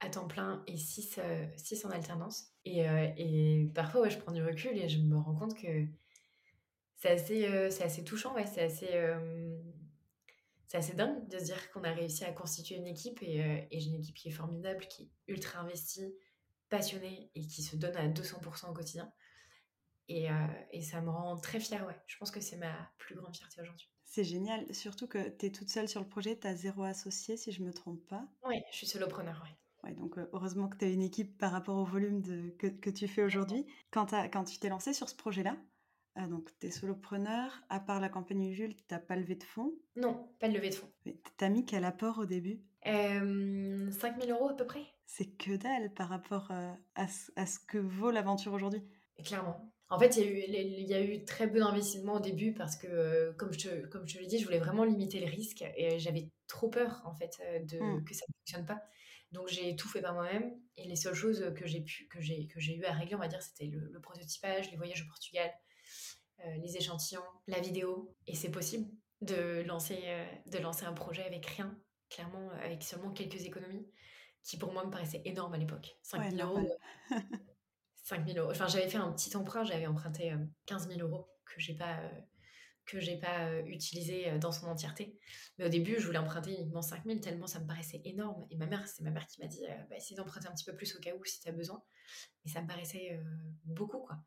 à temps plein et six, six en alternance. Et, et parfois, ouais, je prends du recul et je me rends compte que c'est assez, c'est assez touchant. Ouais, c'est assez c'est assez dingue de se dire qu'on a réussi à constituer une équipe euh, et, j'ai une équipe qui est formidable, qui est ultra investie, passionnée et qui se donne à 200% au quotidien. Et, euh, et, ça me rend très fière, ouais. Je pense que c'est ma plus grande fierté aujourd'hui. C'est génial, surtout que tu es toute seule sur le projet, tu as zéro associé si je me trompe pas. Oui, je suis solopreneur, oui. Ouais, donc euh, heureusement que tu as une équipe par rapport au volume de, que, que tu fais aujourd'hui. Quand, quand tu t'es lancé sur ce projet-là, ah, donc, tu es solopreneur. À part la campagne Jules, tu n'as pas levé de fonds? Non, pas de levée de fonds. Tu as mis quel apport au début? Euh, 5 000 euros à peu près. C'est que dalle par rapport euh, à, à, ce que vaut l'aventure aujourd'hui. Clairement. En fait, il y, y, a eu très peu d'investissement au début parce que, euh, comme je te, comme je te l'ai dit, je voulais vraiment limiter le risque et j'avais trop peur en fait euh, de, mmh. que ça ne fonctionne pas. Donc j'ai tout fait par moi-même et les seules choses que j'ai pu que j'ai que j'ai eu à régler, on va dire, c'était le, le, prototypage, les voyages au Portugal, euh, les échantillons, la vidéo. Et c'est possible de lancer, euh, de lancer un projet avec rien, clairement, euh, avec seulement quelques économies, qui pour moi me paraissaient énormes à l'époque. 5 000 euros. 5 000 euros. Enfin, j'avais fait un petit emprunt, j'avais emprunté 15 000 euros que j'ai pas que j'ai pas utilisé dans son entièreté. Mais au début, je voulais emprunter uniquement 5 000 tellement ça me paraissait énorme. Et ma mère, c'est ma mère qui m'a dit, bah, essaye d'emprunter un petit peu plus au cas où si tu as besoin. Et ça me paraissait beaucoup, quoi.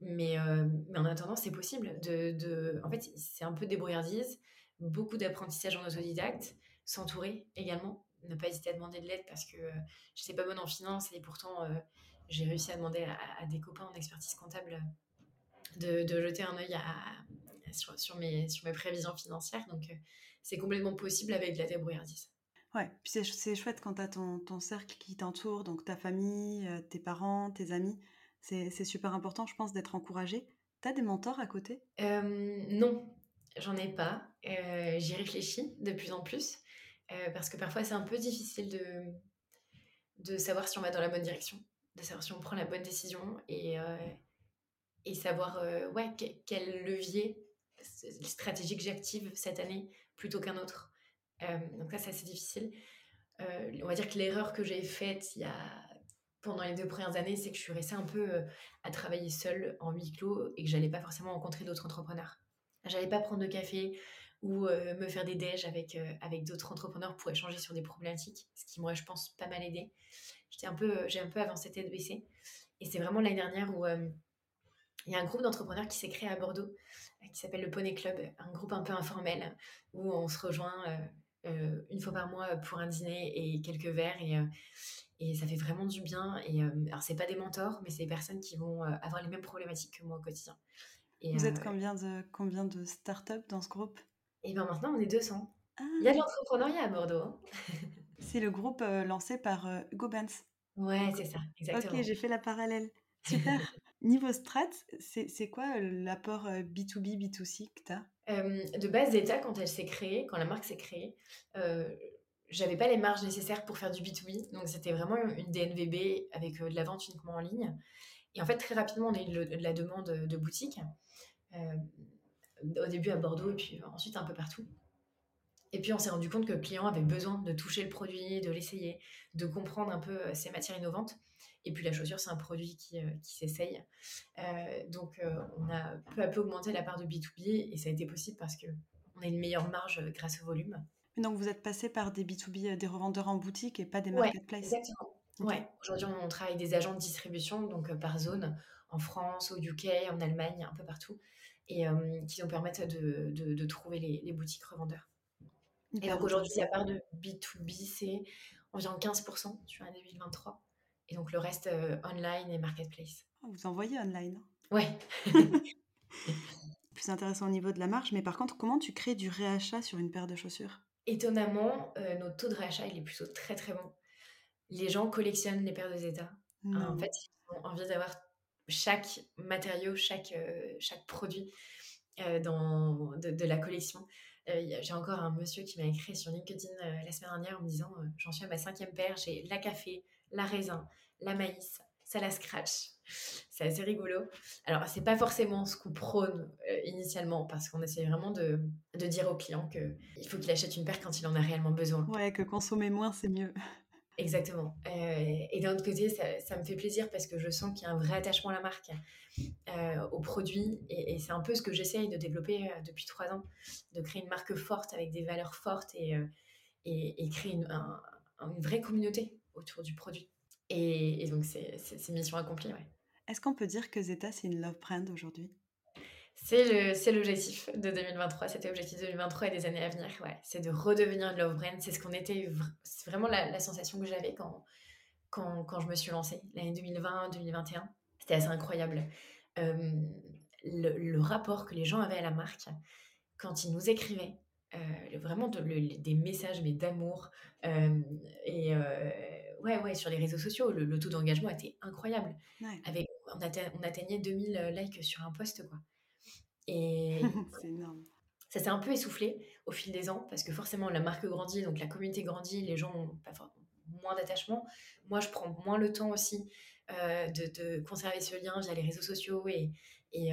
Mais, euh, mais en attendant, c'est possible. De, En fait, c'est un peu débrouillardise, beaucoup d'apprentissage en autodidacte, s'entourer également, ne pas hésiter à demander de l'aide parce que euh, je n'étais pas bonne en finance et pourtant euh, j'ai réussi à demander à, des copains en expertise comptable de, de jeter un œil à, sur, sur, mes, sur mes prévisions financières. Donc, c'est complètement possible avec de la débrouillardise. Ouais, puis c'est chouette quand tu as ton, ton, cercle qui t'entoure, donc ta famille, tes parents, tes amis. C'est super important, je pense, d'être encouragé. Tu as des mentors à côté? Non, j'en ai pas. J'y réfléchis de plus en plus, parce que parfois c'est un peu difficile de, de savoir si on va dans la bonne direction, de savoir si on prend la bonne décision et, et savoir ouais, quel levier stratégique j'active cette année plutôt qu'un autre. donc ça, c'est assez difficile. on va dire que l'erreur que j'ai faite il y a pendant les deux premières années, c'est que je suis restée un peu à travailler seule en huis clos et que j'allais pas forcément rencontrer d'autres entrepreneurs. J'allais pas prendre de café ou me faire des déj avec, avec d'autres entrepreneurs pour échanger sur des problématiques, ce qui, moi, je pense, pas mal aidé. J'étais un peu, j'ai un peu avancé tête baissée. Et c'est vraiment l'année dernière où il y a un groupe d'entrepreneurs qui s'est créé à Bordeaux, qui s'appelle le Poney Club, un groupe un peu informel, où on se rejoint une fois par mois pour un dîner et quelques verres. Et, et ça fait vraiment du bien. Et alors, c'est pas des mentors, mais c'est des personnes qui vont avoir les mêmes problématiques que moi au quotidien. Vous êtes combien de, combien de startups dans ce groupe? Et bien maintenant, on est 200. Il y a de ah. l'entrepreneuriat à Bordeaux. Hein. c'est le groupe lancé par Hugo Benz. Ouais, c'est ça, exactement. Ok, j'ai fait la parallèle. Super. Niveau strat, c'est quoi l'apport B2B, B2C que tu as De base, Zeta, quand elle s'est créée, quand la marque s'est créée, j'avais pas les marges nécessaires pour faire du B2B. Donc, c'était vraiment une DNVB avec de la vente uniquement en ligne. Et en fait, très rapidement, on a eu de la demande de boutique. au début à Bordeaux et puis ensuite un peu partout. Et puis on s'est rendu compte que le client avait besoin de toucher le produit, de l'essayer, de comprendre un peu ces matières innovantes. Et puis la chaussure, c'est un produit qui, qui s'essaye. donc on a peu à peu augmenté la part de B2B et ça a été possible parce qu'on a une meilleure marge grâce au volume. Donc vous êtes passé par des B2B, des revendeurs en boutique et pas des marketplaces Exactement. Ouais. Aujourd'hui, on travaille avec des agents de distribution, donc par zone, en France, au UK, en Allemagne, un peu partout, et qui nous permettent de, de, trouver les, les, boutiques revendeurs. Et donc aujourd'hui, la part de B2B, c'est environ 15% sur l'année 2023. Et donc le reste, online et marketplace. Ah, vous envoyez online Ouais. Plus intéressant au niveau de la marge, mais par contre, comment tu crées du réachat sur une paire de chaussures? Étonnamment, notre taux de réachat, il est plutôt très très bon. Les gens collectionnent les paires de Zeta. En fait, ils ont envie d'avoir chaque matériau, chaque, chaque produit dans, de, la collection. J'ai encore un monsieur qui m'a écrit sur LinkedIn la semaine dernière en me disant J'en suis à ma cinquième paire, j'ai la café, la raisin, la maïs, ça la scratch. C'est assez rigolo. Alors, c'est pas forcément ce qu'on prône euh, initialement, parce qu'on essaie vraiment de, de dire au client qu'il faut qu'il achète une paire quand il en a réellement besoin. Ouais, que consommer moins, c'est mieux. Exactement. Euh, et d'un autre côté, ça, me fait plaisir parce que je sens qu'il y a un vrai attachement à la marque, euh, au produit. Et, c'est un peu ce que j'essaye de développer depuis trois ans, de créer une marque forte avec des valeurs fortes et, et, créer une, une vraie communauté autour du produit. Et, donc, c'est mission accomplie, ouais. Est-ce qu'on peut dire que Zeta, c'est une love brand aujourd'hui? C'est l'objectif de 2023, c'était l'objectif de 2023 et des années à venir. Ouais. C'est de redevenir une love brand. C'est ce qu'on était. C'est vraiment la, sensation que j'avais quand, quand, quand, je me suis lancée, l'année 2020-2021. C'était assez incroyable. le, le, rapport que les gens avaient à la marque quand ils nous écrivaient, euh, vraiment des messages mais d'amour et euh, ouais ouais sur les réseaux sociaux le, taux d'engagement était incroyable. Avec on, on, atteignait 2000 euh, likes sur un post quoi. Et c'est énorme. Ça s'est un peu essoufflé au fil des ans parce que forcément la marque grandit donc la communauté grandit les gens ont moins d'attachement. Moi je prends moins le temps aussi de, conserver ce lien via les réseaux sociaux et, et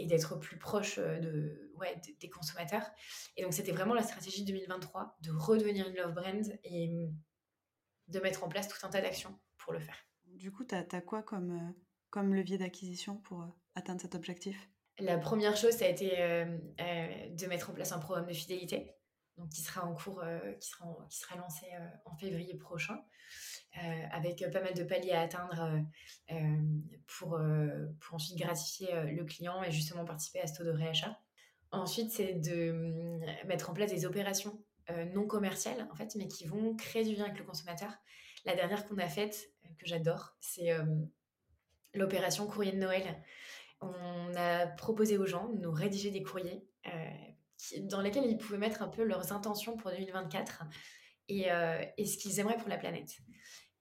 et d'être plus proche de, ouais, des consommateurs. Et donc, c'était vraiment la stratégie 2023 de redevenir une love brand et de mettre en place tout un tas d'actions pour le faire. Du coup, tu as, quoi comme, comme levier d'acquisition pour atteindre cet objectif? La première chose, ça a été de mettre en place un programme de fidélité donc qui sera en cours, qui, sera qui sera lancé en février prochain. Euh, avec pas mal de paliers à atteindre euh, pour, euh, pour ensuite gratifier le client et justement participer à ce taux de réachat. Ensuite, c'est de mettre en place des opérations non commerciales, en fait, mais qui vont créer du lien avec le consommateur. La dernière qu'on a faite, que j'adore, c'est l'opération courrier de Noël. On a proposé aux gens de nous rédiger des courriers dans lesquels ils pouvaient mettre un peu leurs intentions pour 2024 et, et ce qu'ils aimeraient pour la planète.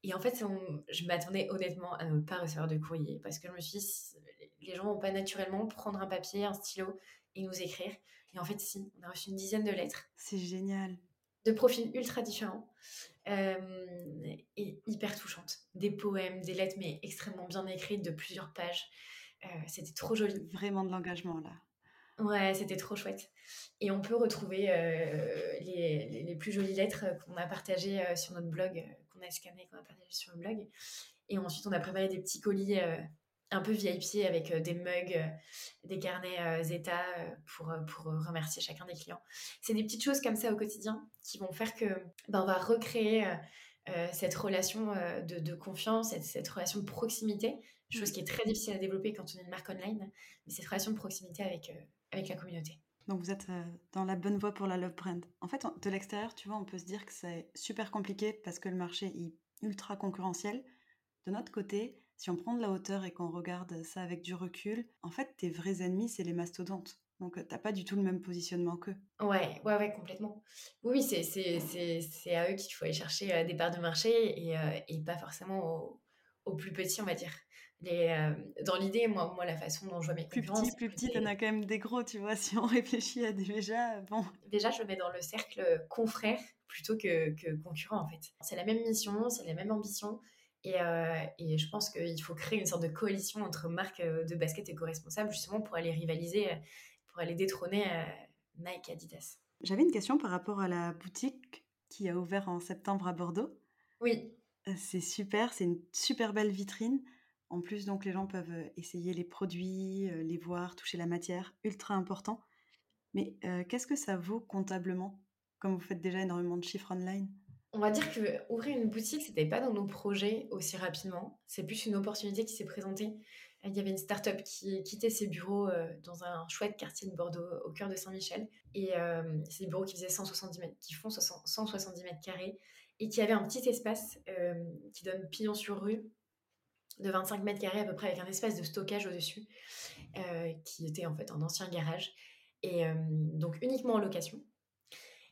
Et en fait, je m'attendais honnêtement à ne pas recevoir de courrier parce que je me suis dit, les gens vont pas naturellement prendre un papier, un stylo et nous écrire. Et en fait, si, on a reçu une dizaine de lettres. C'est génial. De profils ultra différents euh, et hyper touchantes. Des poèmes, des lettres, mais extrêmement bien écrites de plusieurs pages. Euh, c'était trop joli. Vraiment de l'engagement là. Ouais, c'était trop chouette. Et on peut retrouver euh, les, les, plus jolies lettres qu'on a partagées sur notre blog, qu'on a scannées, qu'on a partagées sur le blog. Et ensuite, on a préparé des petits colis un peu VIP avec des mugs, des carnets Zeta pour, pour remercier chacun des clients. C'est des petites choses comme ça au quotidien qui vont faire que ben, on va recréer cette relation de, confiance, cette, cette, relation de proximité, chose qui est très difficile à développer quand on est une marque online, mais cette relation de proximité avec, avec la communauté. Donc vous êtes dans la bonne voie pour la love brand. En fait, de l'extérieur, tu vois, on peut se dire que c'est super compliqué parce que le marché est ultra concurrentiel. De notre côté, si on prend de la hauteur et qu'on regarde ça avec du recul, en fait, tes vrais ennemis, c'est les mastodontes. Donc, tu t'as pas du tout le même positionnement qu'eux. Ouais, ouais, ouais, complètement. Oui, c'est, c'est, à eux qu'il faut aller chercher euh, des parts de marché et, euh, et pas forcément aux, plus petits, on va dire. Les, euh, dans l'idée, moi, moi, la façon dont je vois mes plus concurrents... Petit, plus petit, t'en as quand même des gros, tu vois, si on réfléchit à déjà, bon... Déjà, je me mets dans le cercle confrère plutôt que, que concurrent, en fait. C'est la même mission, c'est la même ambition, euh, et, je pense qu'il faut créer une sorte de coalition entre marques euh, de basket éco-responsables, justement pour aller rivaliser, euh, pour aller détrôner Nike et Adidas. J'avais une question par rapport à la boutique qui a ouvert en septembre à Bordeaux. Oui. C'est super, c'est une super belle vitrine. En plus, donc les gens peuvent essayer les produits, les voir, toucher la matière, ultra important. Mais qu'est-ce que ça vaut comptablement, comme vous faites déjà énormément de chiffres online? On va dire que ouvrir une boutique, c'était pas dans nos projets aussi rapidement. C'est plus une opportunité qui s'est présentée. Il y avait une start-up qui quittait ses bureaux euh, dans un chouette quartier de Bordeaux, au cœur de Saint-Michel. Et euh, c'est des bureaux qui faisaient 170 mètres, qui font 170 mètres carrés et qui avaient un petit espace euh, qui donne pignon sur rue de 25 mètres carrés à peu près avec un espace de stockage au-dessus qui était en fait un ancien garage et donc uniquement en location.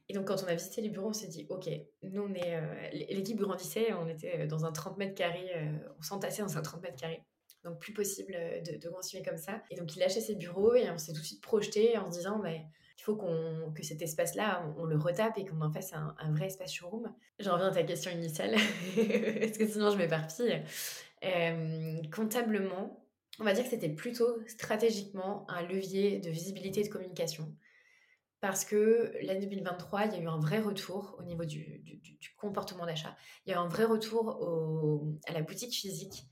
Et donc, quand on a visité les bureaux, on s'est dit, OK, nous, on est. Euh, l'équipe grandissait, on était euh, dans un 30 mètres carrés, euh, on s'entassait dans un 30 mètres carrés. Donc, plus possible de, de, continuer comme ça. Et donc, il lâchait ses bureaux et on s'est tout de suite projeté en se disant, bah, il faut qu'on que cet espace-là, on, le retape et qu'on en fasse un, un, vrai espace showroom. J'en reviens à ta question initiale, parce que sinon, je m'éparpille. comptablement, on va dire que c'était plutôt stratégiquement un levier de visibilité et de communication parce que l'année 2023, il y a eu un vrai retour au niveau du, comportement d'achat. Il y a eu un vrai retour à la boutique physique.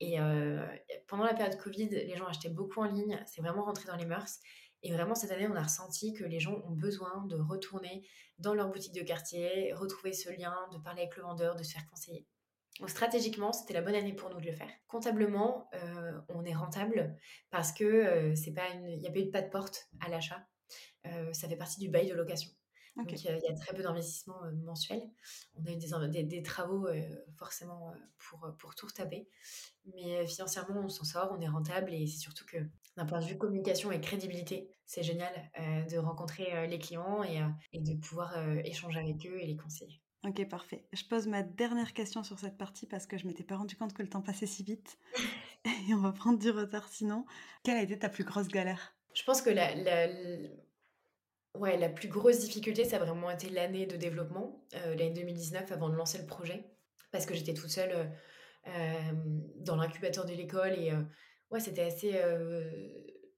Et euh, pendant la période Covid, les gens achetaient beaucoup en ligne. C'est vraiment rentré dans les mœurs. Et vraiment, cette année, on a ressenti que les gens ont besoin de retourner dans leur boutique de quartier, retrouver ce lien, de parler avec le vendeur, de se faire conseiller. Donc stratégiquement, c'était la bonne année pour nous de le faire. Comptablement, euh, on est rentable parce que euh, il n'y a pas eu de pas de porte à l'achat. Euh, ça fait partie du bail de location. Donc il y, a très peu d'investissement euh, mensuel. On a eu des, des, travaux euh, forcément pour, pour tout retaper. Mais financièrement, on s'en sort, on est rentable et c'est surtout que d'un point de vue communication et crédibilité, c'est génial de rencontrer les clients et, et de pouvoir échanger avec eux et les conseiller. Ok, parfait. Je pose ma dernière question sur cette partie parce que je m'étais pas rendu compte que le temps passait si vite et on va prendre du retard sinon. Quelle a été ta plus grosse galère? Je pense que la, la, Ouais, la plus grosse difficulté, ça a vraiment été l'année de développement, euh, l'année 2019, avant de lancer le projet, parce que j'étais toute seule euh, euh, dans l'incubateur de l'école et ouais, c'était assez,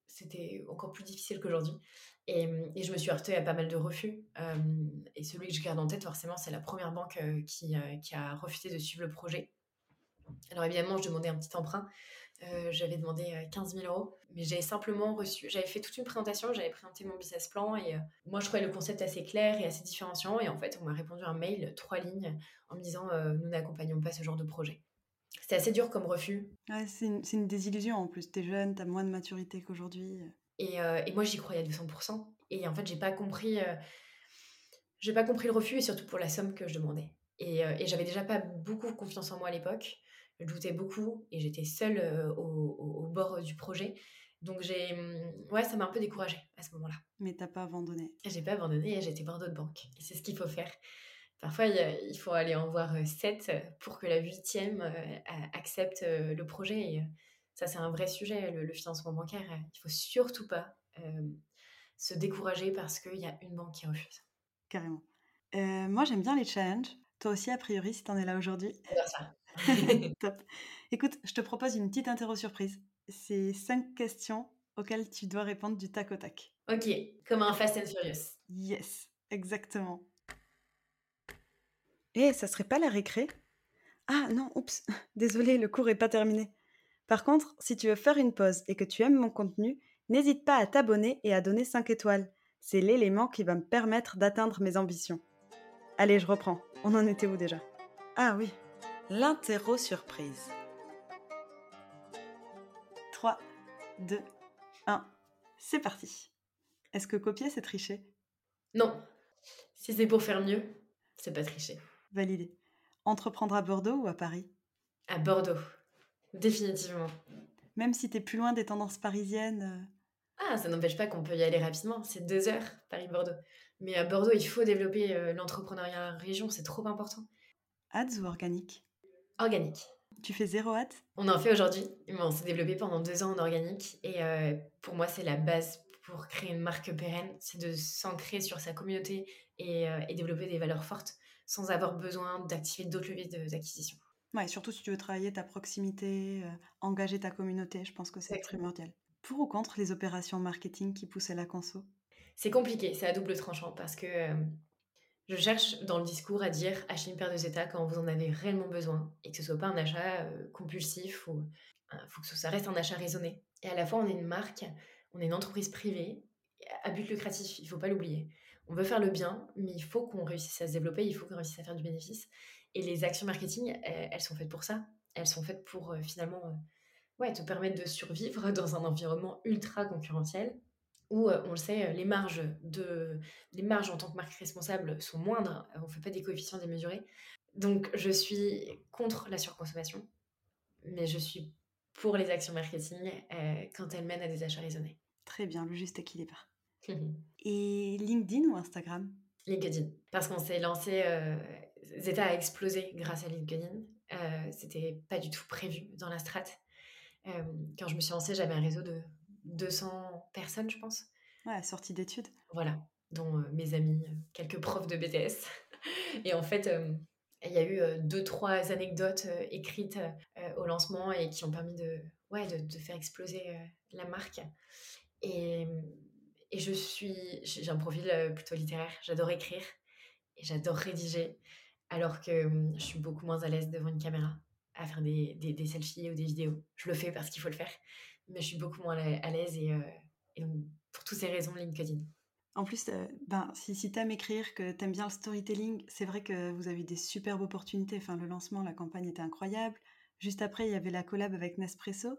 c'était encore plus difficile qu'aujourd'hui. Et, je me suis heurtée à pas mal de refus. et celui que je garde en tête, forcément, c'est la première banque qui, qui a refusé de suivre le projet. Alors évidemment, je demandais un petit emprunt euh, j'avais demandé 15 euh, 000 euros, mais j'avais simplement reçu, j'avais fait toute une présentation, j'avais présenté mon business plan et euh, moi je trouvais le concept assez clair et assez différenciant et en fait on m'a répondu un mail, trois lignes, en me disant nous n'accompagnons pas ce genre de projet. C'était assez dur comme refus. c'est une, une, désillusion en plus, t'es jeune, t'as moins de maturité qu'aujourd'hui. Et, et, moi j'y croyais à 200% et en fait j'ai pas compris, j'ai pas compris le refus et surtout pour la somme que je demandais. Et, et j'avais déjà pas beaucoup confiance en moi à l'époque je doutais beaucoup et j'étais seule euh, au, bord du projet. Donc j'ai, mmh, ouais, ça m'a un peu découragée à ce moment-là. Mais t'as pas abandonné. J'ai pas abandonné, j'ai été voir d'autres banques. Et c'est ce qu'il faut faire. Parfois, il faut aller en voir sept pour que la huitième accepte le projet. Et ça, c'est un vrai sujet, le, financement bancaire. Il faut surtout pas se décourager parce qu'il y a une banque qui refuse. Carrément. moi, j'aime bien les challenges. Toi aussi, a priori, si tu en es là aujourd'hui. ça. Top. Écoute, je te propose une petite interro surprise. C'est cinq questions auxquelles tu dois répondre du tac au tac. Ok, comme un Fast and Furious. Yes, exactement. Eh, ça serait pas la récré? Ah non, oups, désolé, le cours est pas terminé. Par contre, si tu veux faire une pause et que tu aimes mon contenu, n'hésite pas à t'abonner et à donner 5 étoiles. C'est l'élément qui va me permettre d'atteindre mes ambitions. Allez, je reprends. On en était où déjà? Ah oui, l'interro surprise. 3, 2, 1, c'est parti. Est-ce que copier, c'est tricher? Non. Si c'est pour faire mieux, c'est pas tricher. Validé. Entreprendre à Bordeaux ou à Paris? À Bordeaux. Définitivement. Même si t'es plus loin des tendances parisiennes euh Ah, ça n'empêche pas qu'on peut y aller rapidement. C'est deux heures, Paris-Bordeaux. Mais à Bordeaux, il faut développer euh, l'entrepreneuriat en région, c'est trop important. Ads ou organique? Organique. Tu fais zéro ads On en fait aujourd'hui. On s'est développé pendant deux ans en organique. Et euh, pour moi, c'est la base pour créer une marque pérenne. C'est de s'ancrer sur sa communauté et, et développer des valeurs fortes sans avoir besoin d'activer d'autres leviers d'acquisition. Ouais, surtout si tu veux travailler ta proximité, euh, engager ta communauté, je pense que c'est primordial. Pour ou contre les opérations marketing qui poussent à la conso? C'est compliqué, c'est à double tranchant parce que euh, je cherche dans le discours à dire achetez une paire de Zeta quand vous en avez réellement besoin et que ce soit pas un achat euh, compulsif ou il faut que ça reste un achat raisonné. Et à la fois, on est une marque, on est une entreprise privée à but lucratif, il faut pas l'oublier on veut faire le bien, mais il faut qu'on réussisse à se développer, il faut qu'on réussisse à faire du bénéfice. Et les actions marketing, elles, sont faites pour ça. Elles sont faites pour euh, finalement euh, ouais, te permettre de survivre dans un environnement ultra concurrentiel où, euh, on le sait, les marges, de, les marges en tant que marque responsable sont moindres. On ne fait pas des coefficients démesurés. Donc, je suis contre la surconsommation, mais je suis pour les actions marketing quand elles mènent à des achats raisonnés. Très bien, le juste équilibre. Et LinkedIn ou Instagram? LinkedIn. Parce qu'on s'est lancé, euh, Zeta a explosé grâce à LinkedIn. Euh, C'était pas du tout prévu dans la strat. Euh, quand je me suis lancée, j'avais un réseau de 200 personnes, je pense. Ouais, sortie d'études. Voilà, dont euh, mes amis, quelques profs de BTS. Et en fait, il y a eu deux, trois anecdotes écrites au lancement et qui ont permis de, ouais, de, de faire exploser la marque. Et et je suis, j'ai un profil euh, plutôt littéraire. J'adore écrire et j'adore rédiger, alors que hum, je suis beaucoup moins à l'aise devant une caméra à faire des, des, selfies ou des vidéos. Je le fais parce qu'il faut le faire, mais je suis beaucoup moins à l'aise et, euh, pour toutes ces raisons, LinkedIn. En plus, euh, ben, si, si tu aimes écrire, que tu aimes bien le storytelling, c'est vrai que vous avez des superbes opportunités. Enfin, le lancement, la campagne était incroyable. Juste après, il y avait la collab avec Nespresso.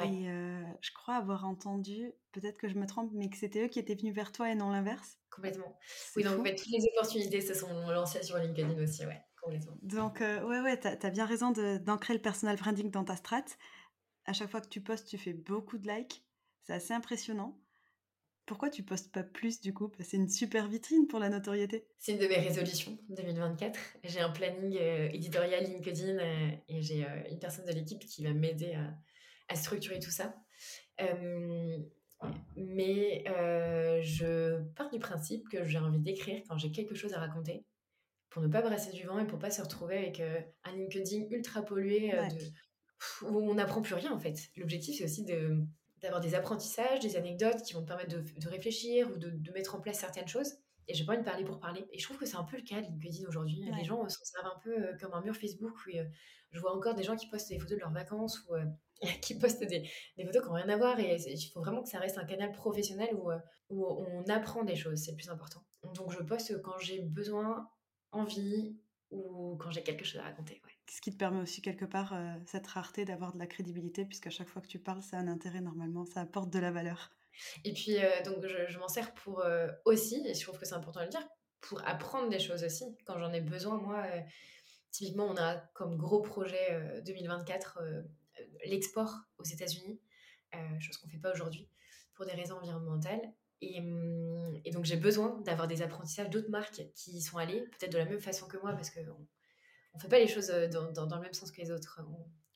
Et je crois avoir entendu, peut-être que je me trompe, mais que c'était eux qui étaient venus vers toi et non l'inverse. Complètement. Oui, donc toutes les opportunités se sont lancées sur LinkedIn aussi, ouais, complètement. Donc, ouais, ouais, t'as as bien raison d'ancrer le personal branding dans ta strat. À chaque fois que tu postes, tu fais beaucoup de likes. C'est assez impressionnant. Pourquoi tu postes pas plus du coup? C'est une super vitrine pour la notoriété. C'est une de mes résolutions 2024. J'ai un planning éditorial LinkedIn et j'ai une personne de l'équipe qui va m'aider à à structurer tout ça. mais je pars du principe que j'ai envie d'écrire quand j'ai quelque chose à raconter pour ne pas brasser du vent et pour pas se retrouver avec un LinkedIn ultra pollué de, où on n'apprend plus rien en fait. L'objectif c'est aussi de, d'avoir des apprentissages, des anecdotes qui vont te permettre de, réfléchir ou de, de, mettre en place certaines choses. Et j'ai pas envie de parler pour parler. Et je trouve que c'est un peu le cas de LinkedIn aujourd'hui. Les gens s'en servent un peu comme un mur Facebook où je vois encore des gens qui postent des photos de leurs vacances ou qui postent des, des, photos qui n'ont rien à voir. Et il faut vraiment que ça reste un canal professionnel où, où on apprend des choses, c'est le plus important. Donc je poste quand j'ai besoin, envie ou quand j'ai quelque chose à raconter. Ce qui te permet aussi quelque part euh, cette rareté d'avoir de la crédibilité, puisqu'à chaque fois que tu parles, ça a un intérêt normalement, ça apporte de la valeur. Et puis, euh, donc, je, m'en sers pour euh, aussi, et je trouve que c'est important de le dire, pour apprendre des choses aussi. Quand j'en ai besoin, moi, typiquement, on a comme gros projet 2024 l'export aux États-Unis, chose qu'on ne fait pas aujourd'hui pour des raisons environnementales. Et, hum, et donc, j'ai besoin d'avoir des apprentissages d'autres marques qui y sont allées, peut-être de la même façon que moi, parce qu'on ne fait pas les choses dans, dans, le même sens que les autres.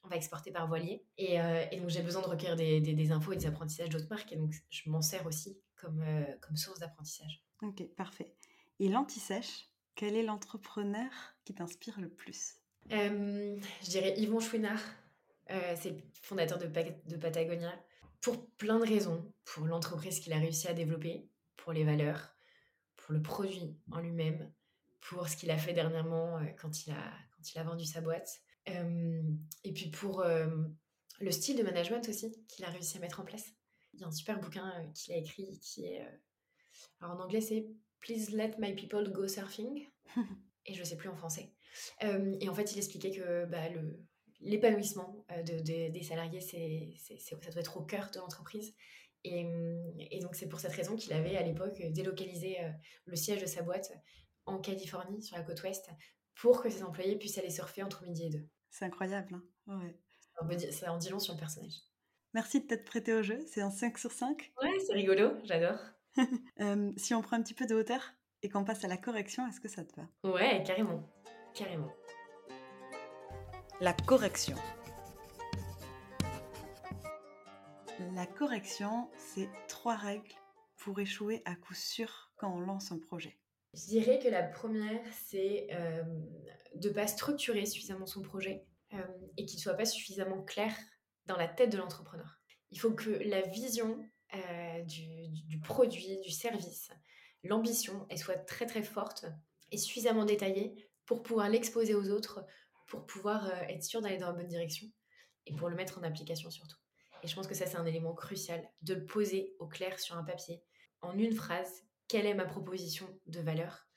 On, va exporter par voilier. Et, et donc, j'ai besoin de recueillir des, des, infos et des apprentissages d'autres marques. Et donc, je m'en sers aussi comme, comme source d'apprentissage. Ok, parfait. Et l'anti-sèche, quel est l'entrepreneur qui t'inspire le plus? Je dirais Yvon Chouinard. c'est le fondateur de, de Patagonia. Pour plein de raisons. Pour l'entreprise qu'il a réussi à développer, pour les valeurs, pour le produit en lui-même, pour ce qu'il a fait dernièrement euh, quand, il a, quand il a vendu sa boîte. Euh, et puis pour euh, le style de management aussi qu'il a réussi à mettre en place. Il y a un super bouquin qu'il a écrit qui est... alors en anglais c'est Please let my people go surfing. et je ne sais plus en français. et en fait il expliquait que bah, le, l'épanouissement de, des salariés, c'est, ça doit être au cœur de l'entreprise. Et, donc, c'est pour cette raison qu'il avait à l'époque délocalisé le siège de sa boîte en Californie, sur la côte ouest, pour que ses employés puissent aller surfer entre midi et deux. C'est incroyable. Hein ouais. Ça en dit long sur le personnage. Merci de t'être prêté au jeu. C'est un 5 sur 5. Ouais, c'est rigolo. J'adore. Euh, si on prend un petit peu de hauteur et qu'on passe à la correction, est-ce que ça te va? Ouais, carrément. Carrément. La correction. La correction, c'est trois règles pour échouer à coup sûr quand on lance un projet. Je dirais que la première, c'est euh, de ne pas structurer suffisamment son projet euh, et qu'il ne soit pas suffisamment clair dans la tête de l'entrepreneur. Il faut que la vision euh, du, du, produit, du service, l'ambition, elle soit très très forte et suffisamment détaillée pour pouvoir l'exposer aux autres, pour pouvoir être sûr d'aller dans la bonne direction et pour le mettre en application surtout. Et je pense que ça, c'est un élément crucial, de le poser au clair sur un papier, en une phrase, quelle est ma proposition de valeur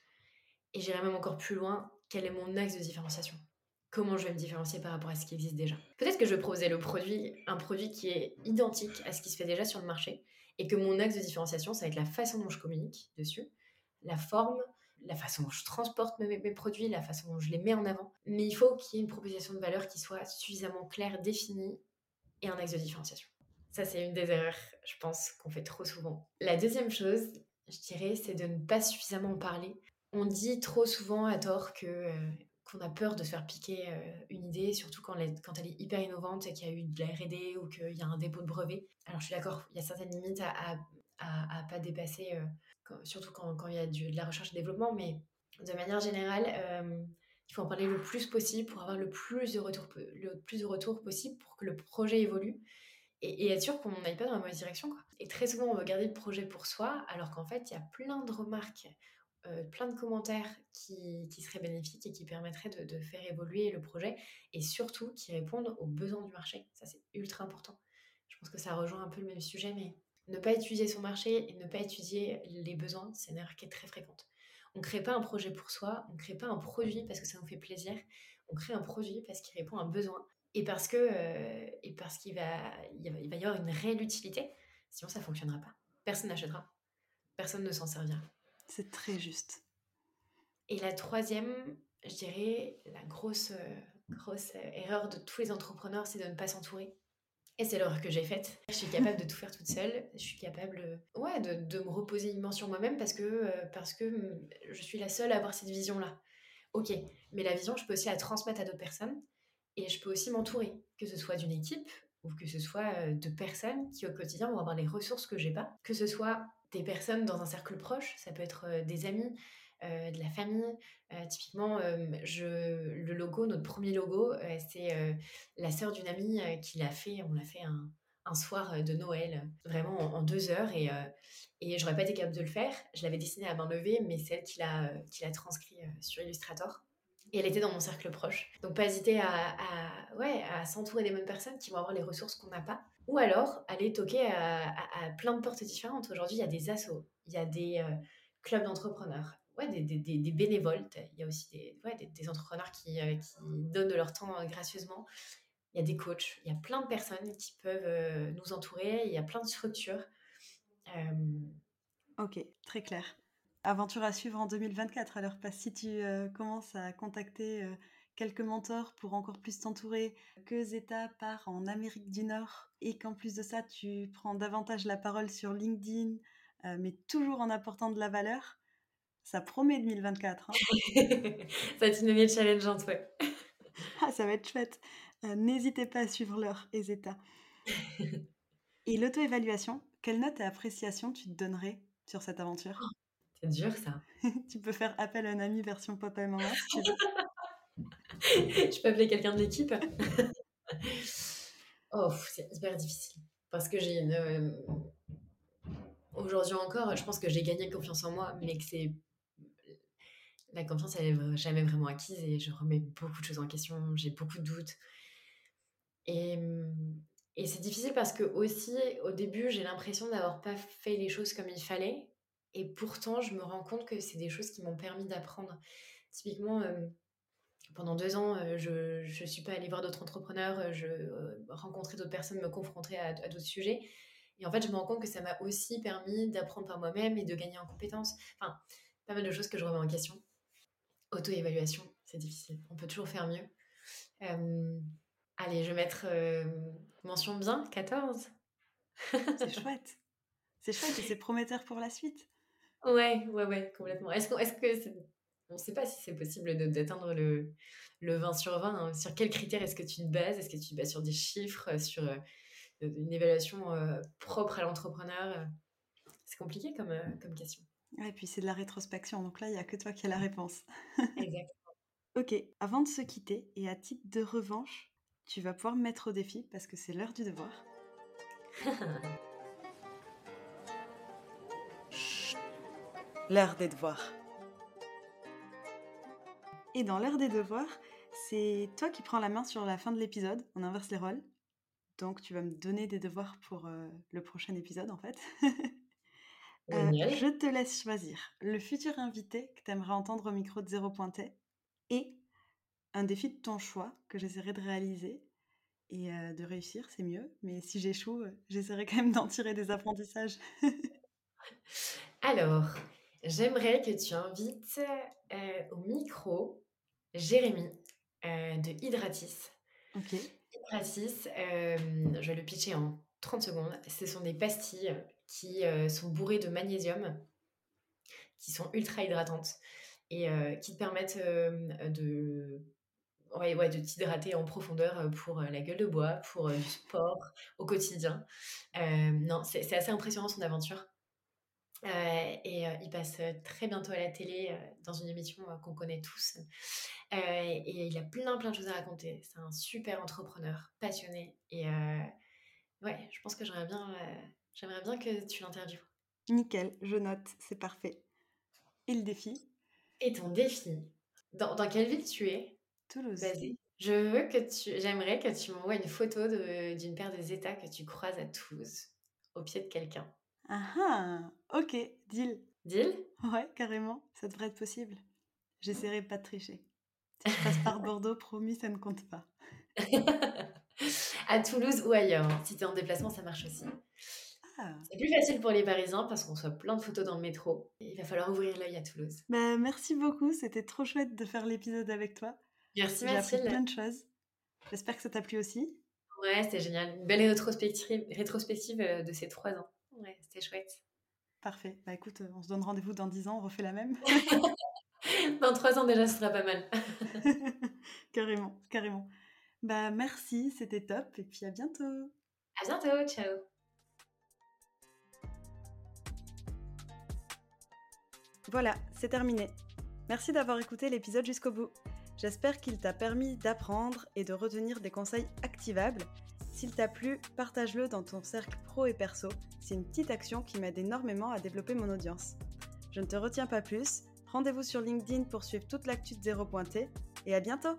Et j'irai même encore plus loin, quel est mon axe de différenciation Comment je vais me différencier par rapport à ce qui existe déjà Peut-être que je proposais le produit, un produit qui est identique à ce qui se fait déjà sur le marché, et que mon axe de différenciation, ça va être la façon dont je communique dessus, la forme, la façon dont je transporte mes, mes, produits, la façon dont je les mets en avant. Mais il faut qu'il y ait une proposition de valeur qui soit suffisamment claire, définie et un axe de différenciation. Ça, c'est une des erreurs, je pense, qu'on fait trop souvent. La deuxième chose, je dirais, c'est de ne pas suffisamment en parler. On dit trop souvent à tort que euh, qu'on a peur de se faire piquer euh, une idée, surtout quand elle, est, hyper innovante et qu'il y a eu de la R&D ou qu'il y a un dépôt de brevet. Alors je suis d'accord, il y a certaines limites à, à, pas dépasser, euh, surtout quand, quand, il y a de la recherche et développement, mais de manière générale, il faut en parler le plus possible pour avoir le plus de retours, le plus de retours possible pour que le projet évolue et, être sûr qu'on n'aille pas dans la mauvaise direction. Quoi. Et très souvent, on veut garder le projet pour soi, alors qu'en fait, il y a plein de remarques, euh, plein de commentaires qui, qui, seraient bénéfiques et qui permettraient de, de, faire évoluer le projet et surtout qui répondent aux besoins du marché. Ça, c'est ultra important. Je pense que ça rejoint un peu le même sujet, mais ne pas étudier son marché et ne pas étudier les besoins, c'est une erreur qui est très fréquente. On ne crée pas un projet pour soi, on ne crée pas un produit parce que ça nous fait plaisir, on crée un produit parce qu'il répond à un besoin et parce que euh, et parce qu'il va, il va, y avoir une réelle utilité. Sinon, ça ne fonctionnera pas. Personne n'achètera. Personne ne s'en servira. C'est très juste. Et la troisième, je dirais, la grosse, euh, grosse euh, erreur de tous les entrepreneurs, c'est de ne pas s'entourer. Et c'est l'erreur que j'ai faite. Je suis capable de tout faire toute seule. Je suis capable ouais, de, de me reposer une sur moi-même parce que, euh, parce que mm, je suis la seule à avoir cette vision-là. Ok, mais la vision, je peux aussi la transmettre à d'autres personnes. Et je peux aussi m'entourer, que ce soit d'une équipe ou que ce soit euh, de personnes qui au quotidien vont avoir les ressources que j'ai pas. Que ce soit des personnes dans un cercle proche, ça peut être euh, des amis, euh, de la famille. Typiquement, le logo, notre premier logo, c'est la sœur d'une amie qui l'a fait. On l'a fait un, soir de Noël, vraiment en, deux heures. Et, et j'aurais pas été capable de le faire. Je l'avais dessiné à main levée, mais c'est elle qui l'a, qui l'a transcrit sur Illustrator. Et elle était dans mon cercle proche. Donc pas hésiter à, à ouais, à s'entourer des bonnes personnes qui vont avoir les ressources qu'on n'a pas. Ou alors aller toquer à, plein de portes différentes. Aujourd'hui, il y a des assos, il y a des clubs d'entrepreneurs, ouais, des, bénévoles. Il y a aussi des, ouais, des entrepreneurs qui, euh, qui, donnent de leur temps euh, gracieusement. Il y a des coachs, il y a plein de personnes qui peuvent euh, nous entourer, il y a plein de structures. Ok, très clair. Aventure à suivre en 2024. Alors, pas si tu commences à contacter quelques mentors pour encore plus t'entourer, que Zeta part en Amérique du Nord et qu'en plus de ça, tu prends davantage la parole sur LinkedIn, mais toujours en apportant de la valeur. Ça promet 2024. Hein. ça va être une année challengeante, ouais. ah, ça va être chouette. N'hésitez pas à suivre l'heure et Zeta. et l'auto-évaluation, quelle note et appréciation tu te donnerais sur cette aventure? Oh, C'est dur ça. tu peux faire appel à un ami version papa et maman si tu veux. Je peux appeler quelqu'un de l'équipe Oh, c'est hyper difficile. Parce que j'ai une. Euh, aujourd'hui encore, je pense que j'ai gagné confiance en moi, mais que c'est. La confiance, elle n'est jamais vraiment acquise et je remets beaucoup de choses en question, j'ai beaucoup de doutes. Et, et c'est difficile parce que, aussi, au début, j'ai l'impression d'avoir pas fait les choses comme il fallait. Et pourtant, je me rends compte que c'est des choses qui m'ont permis d'apprendre. Typiquement, euh, pendant deux ans, euh, je ne suis pas allée voir d'autres entrepreneurs, euh, je euh, rencontrais d'autres personnes, me confrontais à, d'autres sujets. Et en fait, je me rends compte que ça m'a aussi permis d'apprendre par moi-même et de gagner en compétences. Enfin, pas mal de choses que je remets en question. Auto-évaluation, c'est difficile. On peut toujours faire mieux. allez, je vais mettre mention bien, 14. c'est chouette. C'est chouette et c'est prometteur pour la suite. Ouais, ouais, ouais, complètement. Est-ce est que c'est on ne sait pas si c'est possible d'atteindre le, le 20 sur 20. Hein. Sur quels critères est-ce que tu te bases? Est-ce que tu te bases sur des chiffres, euh, sur euh, une évaluation euh, propre à l'entrepreneur? C'est compliqué comme, comme question. et puis c'est de la rétrospection, donc là, il n'y a que toi qui as la réponse. Exactement. ok, avant de se quitter, et à titre de revanche, tu vas pouvoir me mettre au défi parce que c'est l'heure du devoir. l'heure des devoirs. Et dans l'heure des devoirs, c'est toi qui prends la main sur la fin de l'épisode. On inverse les rôles. Donc tu vas me donner des devoirs pour euh, le prochain épisode en fait. Euh, je te laisse choisir le futur invité que tu aimerais entendre au micro de Zéro Pointé et un défi de ton choix que j'essaierai de réaliser et euh, de réussir, c'est mieux. Mais si j'échoue, j'essaierai quand même d'en tirer des apprentissages. Alors, j'aimerais que tu invites au micro Jérémy euh, de Hydratis. Hydratis, euh, je vais le pitcher en 30 secondes. Ce sont des pastilles qui euh, sont bourrées de magnésium, qui sont ultra hydratantes et qui te permettent de ouais, ouais, de t'hydrater en profondeur pour la gueule de bois, pour du sport au quotidien. non, c'est assez impressionnant son aventure. Et il passe très bientôt à la télé dans une émission qu'on connaît tous. et il a plein plein de choses à raconter. C'est un super entrepreneur, passionné. Et ouais, je pense que j'aimerais bien, j'aimerais bien que tu l'interviewes. Nickel, je note, c'est parfait. Et le défi? Et ton défi? Dans, dans, quelle ville tu es? Toulouse. Je veux que tu, j'aimerais que tu m'envoies une photo d'une paire des états que tu croises à Toulouse, au pied de quelqu'un. Ah ah, ok, deal. Deal? Ouais, carrément, ça devrait être possible. J'essaierai pas de tricher. Si je passe par Bordeaux, promis, ça ne compte pas. à Toulouse ou ailleurs. Hein. Si tu es en déplacement, ça marche aussi. Ah. C'est plus facile pour les Parisiens parce qu'on soit plein de photos dans le métro. Il va falloir ouvrir l'œil à Toulouse. Bah, merci beaucoup, c'était trop chouette de faire l'épisode avec toi. Merci, J'ai appris plein de choses. J'espère que ça t'a plu aussi. Ouais, c'était génial. Une belle rétrospective, rétrospective euh, de ces trois ans. Ouais, c'était chouette. Parfait. Bah écoute, on se donne rendez-vous dans 10 ans, on refait la même. dans 3 ans déjà, ce sera pas mal. carrément, carrément. Bah merci, c'était top et puis à bientôt. À bientôt, ciao. Voilà, c'est terminé. Merci d'avoir écouté l'épisode jusqu'au bout. J'espère qu'il t'a permis d'apprendre et de retenir des conseils activables s'il t'a plu, partage-le dans ton cercle pro et perso. C'est une petite action qui m'aide énormément à développer mon audience. Je ne te retiens pas plus. Rendez-vous sur LinkedIn pour suivre toute l'actu de Zéro Pointé et à bientôt